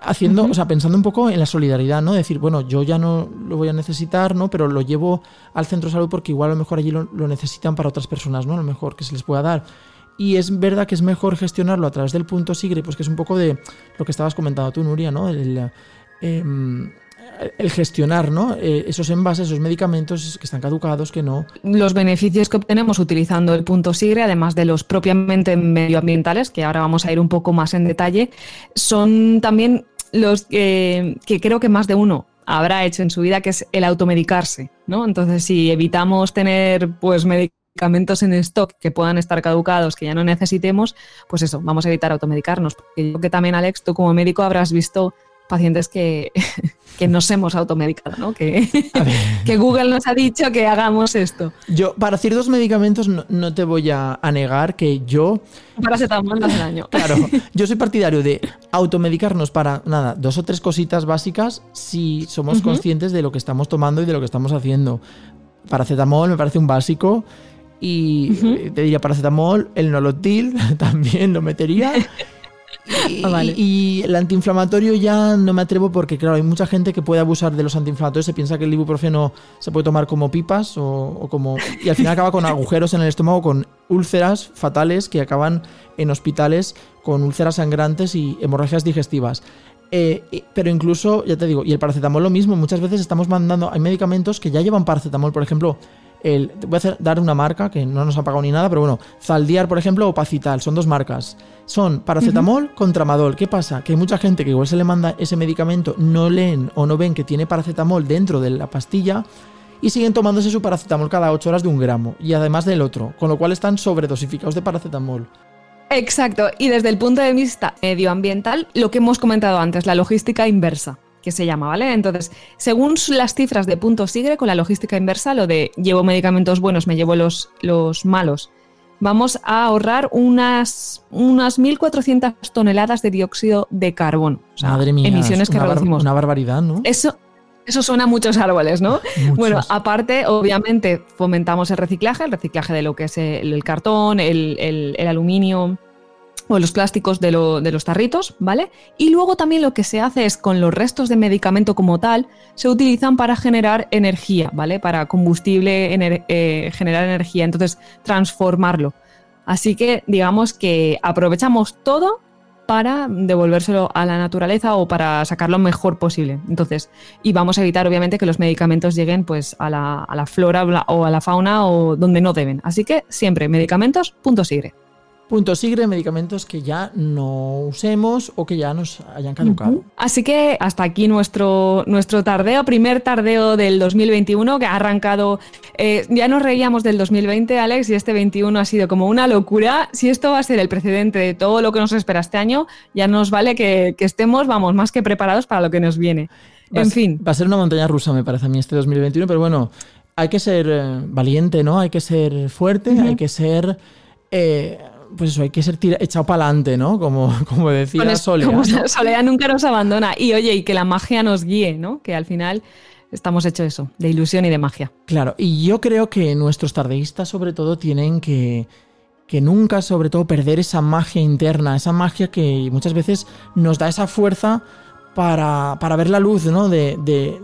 [SPEAKER 4] Haciendo, o sea, pensando un poco en la solidaridad, ¿no? Decir, bueno, yo ya no lo voy a necesitar, ¿no? Pero lo llevo al centro de salud porque igual a lo mejor allí lo, lo necesitan para otras personas, ¿no? A lo mejor que se les pueda dar. Y es verdad que es mejor gestionarlo a través del punto SIGRE, pues que es un poco de lo que estabas comentando tú, Nuria, ¿no? El, em, el gestionar, ¿no? Eh, esos envases, esos medicamentos que están caducados, que no.
[SPEAKER 2] los beneficios que obtenemos utilizando el punto SIGRE, además de los propiamente medioambientales, que ahora vamos a ir un poco más en detalle, son también los que, creo que más de uno habrá hecho en su vida, que es el automedicarse, ¿no? Entonces, si evitamos tener pues medicamentos en stock que puedan estar caducados, que ya no necesitemos, pues eso, vamos a evitar automedicarnos. Porque yo que también, Alex, tú como médico habrás visto pacientes que, que nos hemos automedicado, ¿no? Que, que Google nos ha dicho que hagamos esto.
[SPEAKER 4] yo, para ciertos medicamentos, no, no te voy a, a negar que yo,
[SPEAKER 2] Paracetamol no hace daño.
[SPEAKER 4] claro, yo soy partidario de automedicarnos para, nada, dos o tres cositas básicas si somos conscientes de lo que estamos tomando y de lo que estamos haciendo. Paracetamol me parece un básico. Y eh, te diría paracetamol, el nolotil también lo metería. Y,
[SPEAKER 2] Ah, vale.
[SPEAKER 4] y el antiinflamatorio ya no me atrevo porque, claro, hay mucha gente que puede abusar de los antiinflamatorios. Se piensa que el ibuprofeno se puede tomar como pipas o, o como. Y al final acaba con agujeros en el estómago, con úlceras fatales que acaban en hospitales con úlceras sangrantes y hemorragias digestivas. Eh, pero incluso, ya te digo, y el paracetamol lo mismo. Muchas veces estamos mandando. Hay medicamentos que ya llevan paracetamol, por ejemplo. El, voy a hacer- dar una marca que no nos ha pagado ni nada, pero bueno, Zaldiar, por ejemplo, o Pacital, son dos marcas. Son paracetamol con tramadol. ¿Qué pasa? Que hay mucha gente que igual se le manda ese medicamento, no leen o no ven que tiene paracetamol dentro de la pastilla y siguen tomándose su paracetamol cada 8 horas de un gramo y además del otro, con lo cual están sobredosificados de paracetamol.
[SPEAKER 2] Exacto. Y desde el punto de vista medioambiental, lo que hemos comentado antes, la logística inversa, que se llama, ¿vale? Entonces, según las cifras de punto Sigre, con la logística inversa, lo de llevo medicamentos buenos, me llevo los, los malos, vamos a ahorrar unas, unas 1.400 toneladas de dióxido de carbono. O sea,
[SPEAKER 4] Madre mía,
[SPEAKER 2] emisiones
[SPEAKER 4] es
[SPEAKER 2] que
[SPEAKER 4] una,
[SPEAKER 2] reducimos.
[SPEAKER 4] una barbaridad, ¿no?
[SPEAKER 2] Eso, eso suena a muchos árboles, ¿no?
[SPEAKER 4] Muchos.
[SPEAKER 2] Bueno, aparte, obviamente, fomentamos el reciclaje, el reciclaje de lo que es el, el cartón, el, el- el aluminio o los plásticos de, lo- de los tarritos, ¿vale? Y luego también lo que se hace es con los restos de medicamento como tal, se utilizan para generar energía, ¿vale? Para combustible, eh, generar energía, entonces transformarlo. Así que digamos que aprovechamos todo para devolvérselo a la naturaleza o para sacarlo mejor posible. Entonces, y vamos a evitar obviamente que los medicamentos lleguen pues a la, flora o a la fauna o donde no deben. Así que siempre medicamentos, punto sigre.
[SPEAKER 4] Punto sigre, medicamentos que ya no usemos o que ya nos hayan caducado.
[SPEAKER 2] Así que hasta aquí nuestro, nuestro tardeo, primer tardeo del 2021 que ha arrancado. eh, ya nos reíamos del 2020, Alex, y este 21 ha sido como una locura. Si esto va a ser el precedente de todo lo que nos espera este año, ya nos vale que, que estemos, vamos, más que preparados para lo que nos viene.
[SPEAKER 4] Va
[SPEAKER 2] En fin,
[SPEAKER 4] Va a ser una montaña rusa, me parece a mí, este 2021, pero bueno, hay que ser eh, valiente, ¿no? Hay que ser fuerte, hay que ser. eh, pues eso, hay que ser tira- echado para adelante, ¿no? Como, como decía
[SPEAKER 2] es-
[SPEAKER 4] Soledad.
[SPEAKER 2] como
[SPEAKER 4] ¿no?
[SPEAKER 2] Soledad nunca nos abandona. Y oye, y que la magia nos guíe, ¿no? Que al final estamos hechos eso, de ilusión y de magia.
[SPEAKER 4] Claro, y yo creo que nuestros tardeístas, sobre todo, tienen que, que nunca, sobre todo, perder esa magia interna, esa magia que muchas veces nos da esa fuerza para, para ver la luz, ¿no? De, de-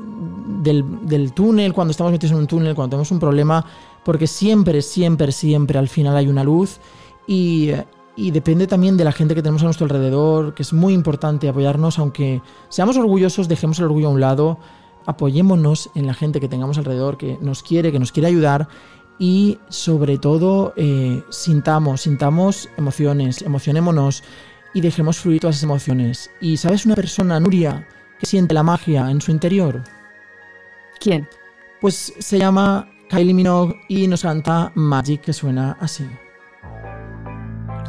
[SPEAKER 4] del, del túnel, cuando estamos metidos en un túnel, cuando tenemos un problema, porque siempre, siempre, siempre al final hay una luz y, y depende también de la gente que tenemos a nuestro alrededor, que es muy importante apoyarnos, aunque seamos orgullosos, dejemos el orgullo a un lado, apoyémonos en la gente que tengamos alrededor, que nos quiere, que nos quiere ayudar y sobre todo eh, sintamos, sintamos emociones, emocionémonos y dejemos fluir todas esas emociones. Y sabes una persona, Nuria, que siente la magia en su interior,
[SPEAKER 2] ¿Quién?
[SPEAKER 4] Pues se llama Kylie Minogue y nos canta Magic, que suena así.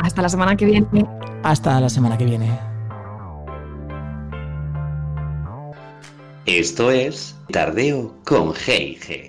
[SPEAKER 2] Hasta la semana que viene.
[SPEAKER 4] Hasta la semana que viene.
[SPEAKER 5] Esto es Tardeo con G&G.